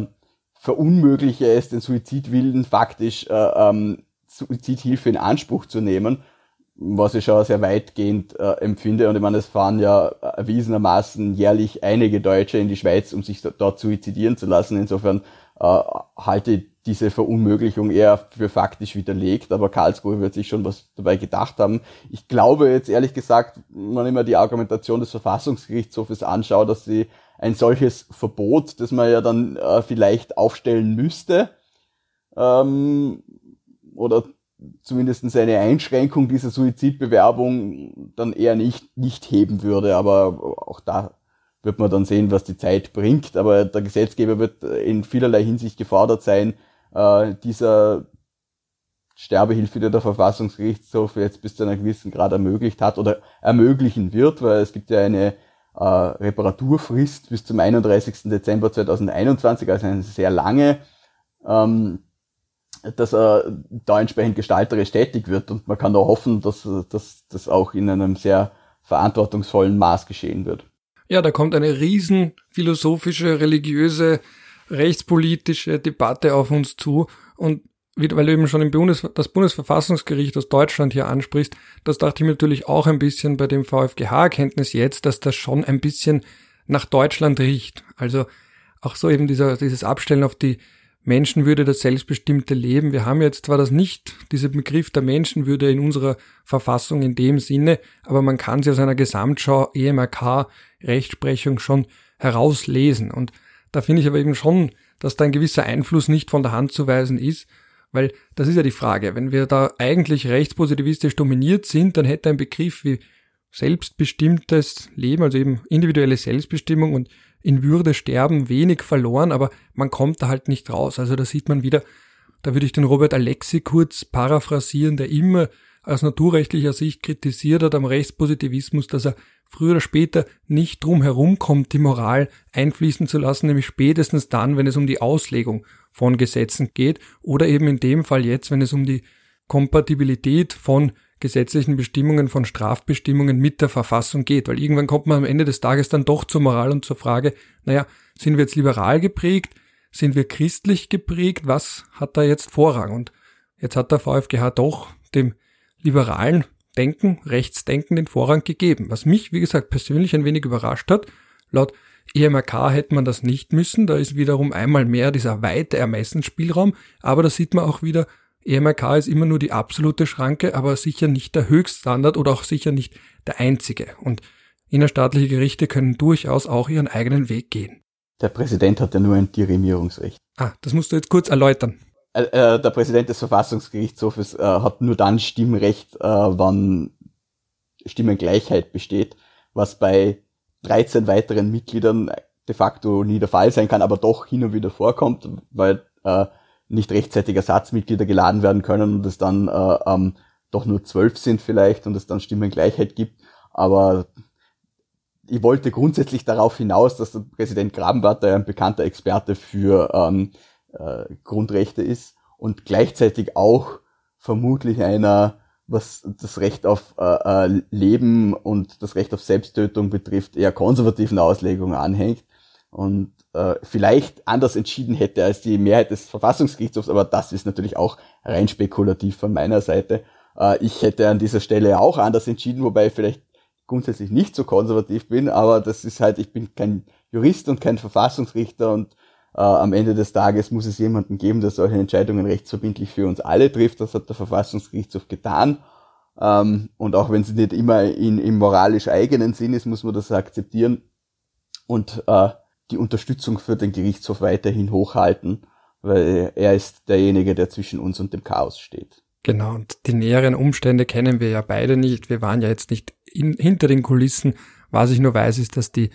verunmögliche es den Suizidwillen faktisch äh, ähm, Suizidhilfe in Anspruch zu nehmen, was ich schon sehr weitgehend äh, empfinde. Und ich meine, es fahren ja erwiesenermaßen jährlich einige Deutsche in die Schweiz, um sich dort suizidieren zu lassen. Insofern äh, halte ich diese Verunmöglichung eher für faktisch widerlegt, aber Karlsruhe wird sich schon was dabei gedacht haben. Ich glaube jetzt ehrlich gesagt, wenn man immer die Argumentation des Verfassungsgerichtshofes anschaut, dass sie ein solches Verbot, das man ja dann äh, vielleicht aufstellen müsste, ähm, oder zumindest eine Einschränkung dieser Suizidbewerbung dann eher nicht, nicht heben würde. Aber auch da wird man dann sehen, was die Zeit bringt. Aber der Gesetzgeber wird in vielerlei Hinsicht gefordert sein, äh, dieser Sterbehilfe, die der Verfassungsgerichtshof jetzt bis zu einer gewissen Grad ermöglicht hat oder ermöglichen wird, weil es gibt ja eine äh, Reparaturfrist bis zum 31. Dezember 2021, also eine sehr lange. Ähm, dass er da entsprechend gestalterisch tätig wird und man kann da hoffen, dass das auch in einem sehr verantwortungsvollen Maß geschehen wird. Ja, da kommt eine riesen philosophische, religiöse, rechtspolitische Debatte auf uns zu und weil du eben schon Bundes, das Bundesverfassungsgericht aus Deutschland hier ansprichst, das dachte ich mir natürlich auch ein bisschen bei dem VfGH-Erkenntnis jetzt, dass das schon ein bisschen nach Deutschland riecht. Also auch so eben dieser, dieses Abstellen auf die Menschenwürde, das selbstbestimmte Leben. Wir haben jetzt zwar das nicht, diesen Begriff der Menschenwürde in unserer Verfassung in dem Sinne, aber man kann sie aus einer Gesamtschau EMRK Rechtsprechung schon herauslesen. Und da finde ich aber eben schon, dass da ein gewisser Einfluss nicht von der Hand zu weisen ist, weil das ist ja die Frage. Wenn wir da eigentlich rechtspositivistisch dominiert sind, dann hätte ein Begriff wie selbstbestimmtes Leben, also eben individuelle Selbstbestimmung und in Würde sterben, wenig verloren, aber man kommt da halt nicht raus. Also da sieht man wieder, da würde ich den Robert Alexi kurz paraphrasieren, der immer aus naturrechtlicher Sicht kritisiert hat am Rechtspositivismus, dass er früher oder später nicht drum herumkommt, die Moral einfließen zu lassen, nämlich spätestens dann, wenn es um die Auslegung von Gesetzen geht oder eben in dem Fall jetzt, wenn es um die Kompatibilität von gesetzlichen Bestimmungen, von Strafbestimmungen mit der Verfassung geht, weil irgendwann kommt man am Ende des Tages dann doch zur Moral und zur Frage, naja, sind wir jetzt liberal geprägt, sind wir christlich geprägt, was hat da jetzt Vorrang? Und jetzt hat der VfGH doch dem liberalen Denken, Rechtsdenken den Vorrang gegeben, was mich, wie gesagt, persönlich ein wenig überrascht hat. Laut EMRK hätte man das nicht müssen, da ist wiederum einmal mehr dieser weite Ermessensspielraum, aber da sieht man auch wieder, EMRK ist immer nur die absolute Schranke, aber sicher nicht der Höchststandard oder auch sicher nicht der einzige. Und innerstaatliche Gerichte können durchaus auch ihren eigenen Weg gehen. Der Präsident hat ja nur ein Dirimierungsrecht. Ah, das musst du jetzt kurz erläutern. Äh, äh, der Präsident des Verfassungsgerichtshofes äh, hat nur dann Stimmrecht, äh, wann Stimmengleichheit besteht, was bei 13 weiteren Mitgliedern de facto nie der Fall sein kann, aber doch hin und wieder vorkommt, weil äh, nicht rechtzeitig Ersatzmitglieder geladen werden können und es dann äh, ähm, doch nur zwölf sind vielleicht und es dann Stimmengleichheit gibt. Aber ich wollte grundsätzlich darauf hinaus, dass der Präsident Grabenbart ein bekannter Experte für ähm, äh, Grundrechte ist und gleichzeitig auch vermutlich einer, was das Recht auf äh, äh, Leben und das Recht auf Selbsttötung betrifft, eher konservativen Auslegungen anhängt und äh, vielleicht anders entschieden hätte als die Mehrheit des Verfassungsgerichtshofs, aber das ist natürlich auch rein spekulativ von meiner Seite. Äh, ich hätte an dieser Stelle auch anders entschieden, wobei ich vielleicht grundsätzlich nicht so konservativ bin, aber das ist halt, ich bin kein Jurist und kein Verfassungsrichter und äh, am Ende des Tages muss es jemanden geben, der solche Entscheidungen rechtsverbindlich für uns alle trifft. Das hat der Verfassungsgerichtshof getan. Ähm, und auch wenn es nicht immer in, im moralisch eigenen Sinn ist, muss man das akzeptieren. Und äh, die Unterstützung für den Gerichtshof weiterhin hochhalten, weil er ist derjenige, der zwischen uns und dem Chaos steht. Genau, und die näheren Umstände kennen wir ja beide nicht. Wir waren ja jetzt nicht in, hinter den Kulissen. Was ich nur weiß, ist, dass die,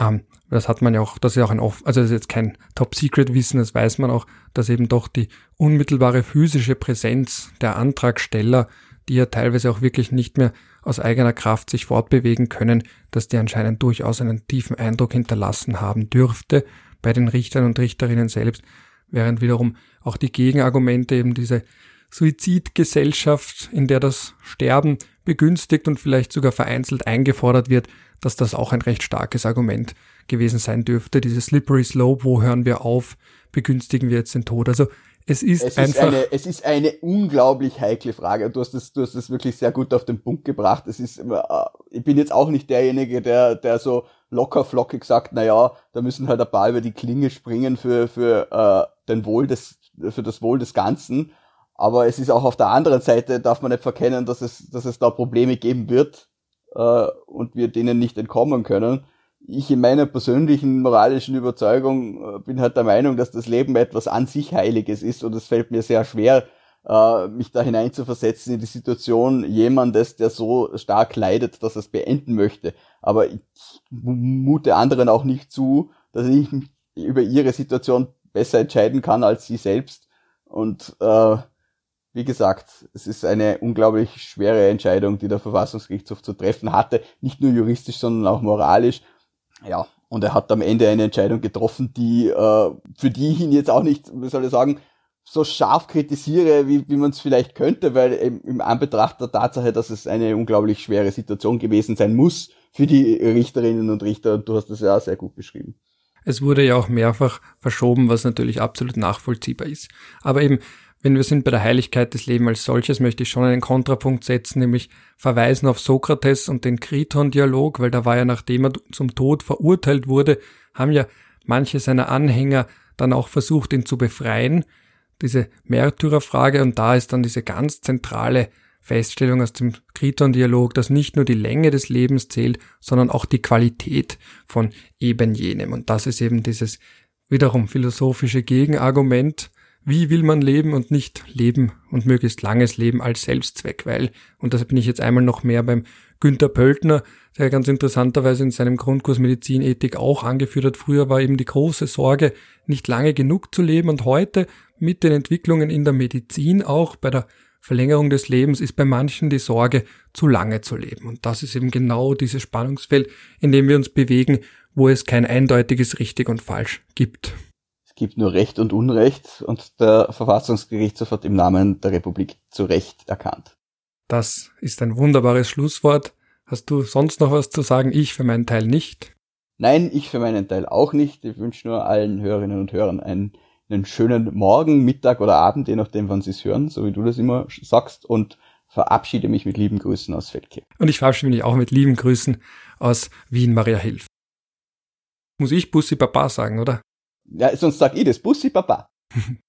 ähm, das hat man ja auch, das ist ja auch ein off, also das ist jetzt kein Top-Secret-Wissen, das weiß man auch, dass eben doch die unmittelbare physische Präsenz der Antragsteller, die ja teilweise auch wirklich nicht mehr aus eigener Kraft sich fortbewegen können, dass die anscheinend durchaus einen tiefen Eindruck hinterlassen haben dürfte bei den Richtern und Richterinnen selbst, während wiederum auch die Gegenargumente eben diese Suizidgesellschaft, in der das Sterben begünstigt und vielleicht sogar vereinzelt eingefordert wird, dass das auch ein recht starkes Argument gewesen sein dürfte. Diese Slippery Slope, wo hören wir auf, begünstigen wir jetzt den Tod. Also es ist es einfach. Ist eine, es ist eine unglaublich heikle Frage. Du hast es, du hast es wirklich sehr gut auf den Punkt gebracht. Es ist, äh, ich bin jetzt auch nicht derjenige, der, der so locker flockig sagt, na ja, da müssen halt ein paar über die Klinge springen für, für, äh, den Wohl des, für das Wohl des Ganzen. Aber es ist auch auf der anderen Seite, darf man nicht verkennen, dass es, dass es da Probleme geben wird, äh, und wir denen nicht entkommen können ich in meiner persönlichen moralischen Überzeugung äh, bin halt der Meinung, dass das Leben etwas an sich Heiliges ist und es fällt mir sehr schwer, äh, mich da hineinzuversetzen in die Situation jemandes, der so stark leidet, dass er es beenden möchte. Aber ich mute anderen auch nicht zu, dass ich über ihre Situation besser entscheiden kann als sie selbst. Und äh, wie gesagt, es ist eine unglaublich schwere Entscheidung, die der Verfassungsgerichtshof zu treffen hatte, nicht nur juristisch, sondern auch moralisch. Ja, und er hat am Ende eine Entscheidung getroffen, die äh, für die ich ihn jetzt auch nicht, wie soll ich sagen, so scharf kritisiere, wie, wie man es vielleicht könnte, weil im, im Anbetracht der Tatsache, dass es eine unglaublich schwere Situation gewesen sein muss für die Richterinnen und Richter, und du hast das ja auch sehr gut beschrieben. Es wurde ja auch mehrfach verschoben, was natürlich absolut nachvollziehbar ist. Aber eben, wenn wir sind bei der Heiligkeit des Lebens als solches, möchte ich schon einen Kontrapunkt setzen, nämlich verweisen auf Sokrates und den Kriton-Dialog, weil da war ja, nachdem er zum Tod verurteilt wurde, haben ja manche seiner Anhänger dann auch versucht, ihn zu befreien. Diese Märtyrerfrage und da ist dann diese ganz zentrale Feststellung aus dem Kriton-Dialog, dass nicht nur die Länge des Lebens zählt, sondern auch die Qualität von eben jenem. Und das ist eben dieses wiederum philosophische Gegenargument, wie will man leben und nicht leben und möglichst langes Leben als Selbstzweck, weil, und das bin ich jetzt einmal noch mehr beim Günter Pöltner, der ganz interessanterweise in seinem Grundkurs Medizinethik auch angeführt hat, früher war eben die große Sorge, nicht lange genug zu leben und heute mit den Entwicklungen in der Medizin auch bei der Verlängerung des Lebens ist bei manchen die Sorge, zu lange zu leben. Und das ist eben genau dieses Spannungsfeld, in dem wir uns bewegen, wo es kein eindeutiges richtig und falsch gibt. Es gibt nur Recht und Unrecht und der Verfassungsgerichtshof hat im Namen der Republik zu Recht erkannt. Das ist ein wunderbares Schlusswort. Hast du sonst noch was zu sagen? Ich für meinen Teil nicht. Nein, ich für meinen Teil auch nicht. Ich wünsche nur allen Hörerinnen und Hörern einen einen schönen Morgen, Mittag oder Abend, je nachdem, wann Sie es hören, so wie du das immer sagst, und verabschiede mich mit lieben Grüßen aus Feldkirch. Und ich verabschiede mich auch mit lieben Grüßen aus Wien, Maria Hilf. Muss ich Bussi Papa sagen, oder? Ja, sonst sag ich das, Bussi Papa.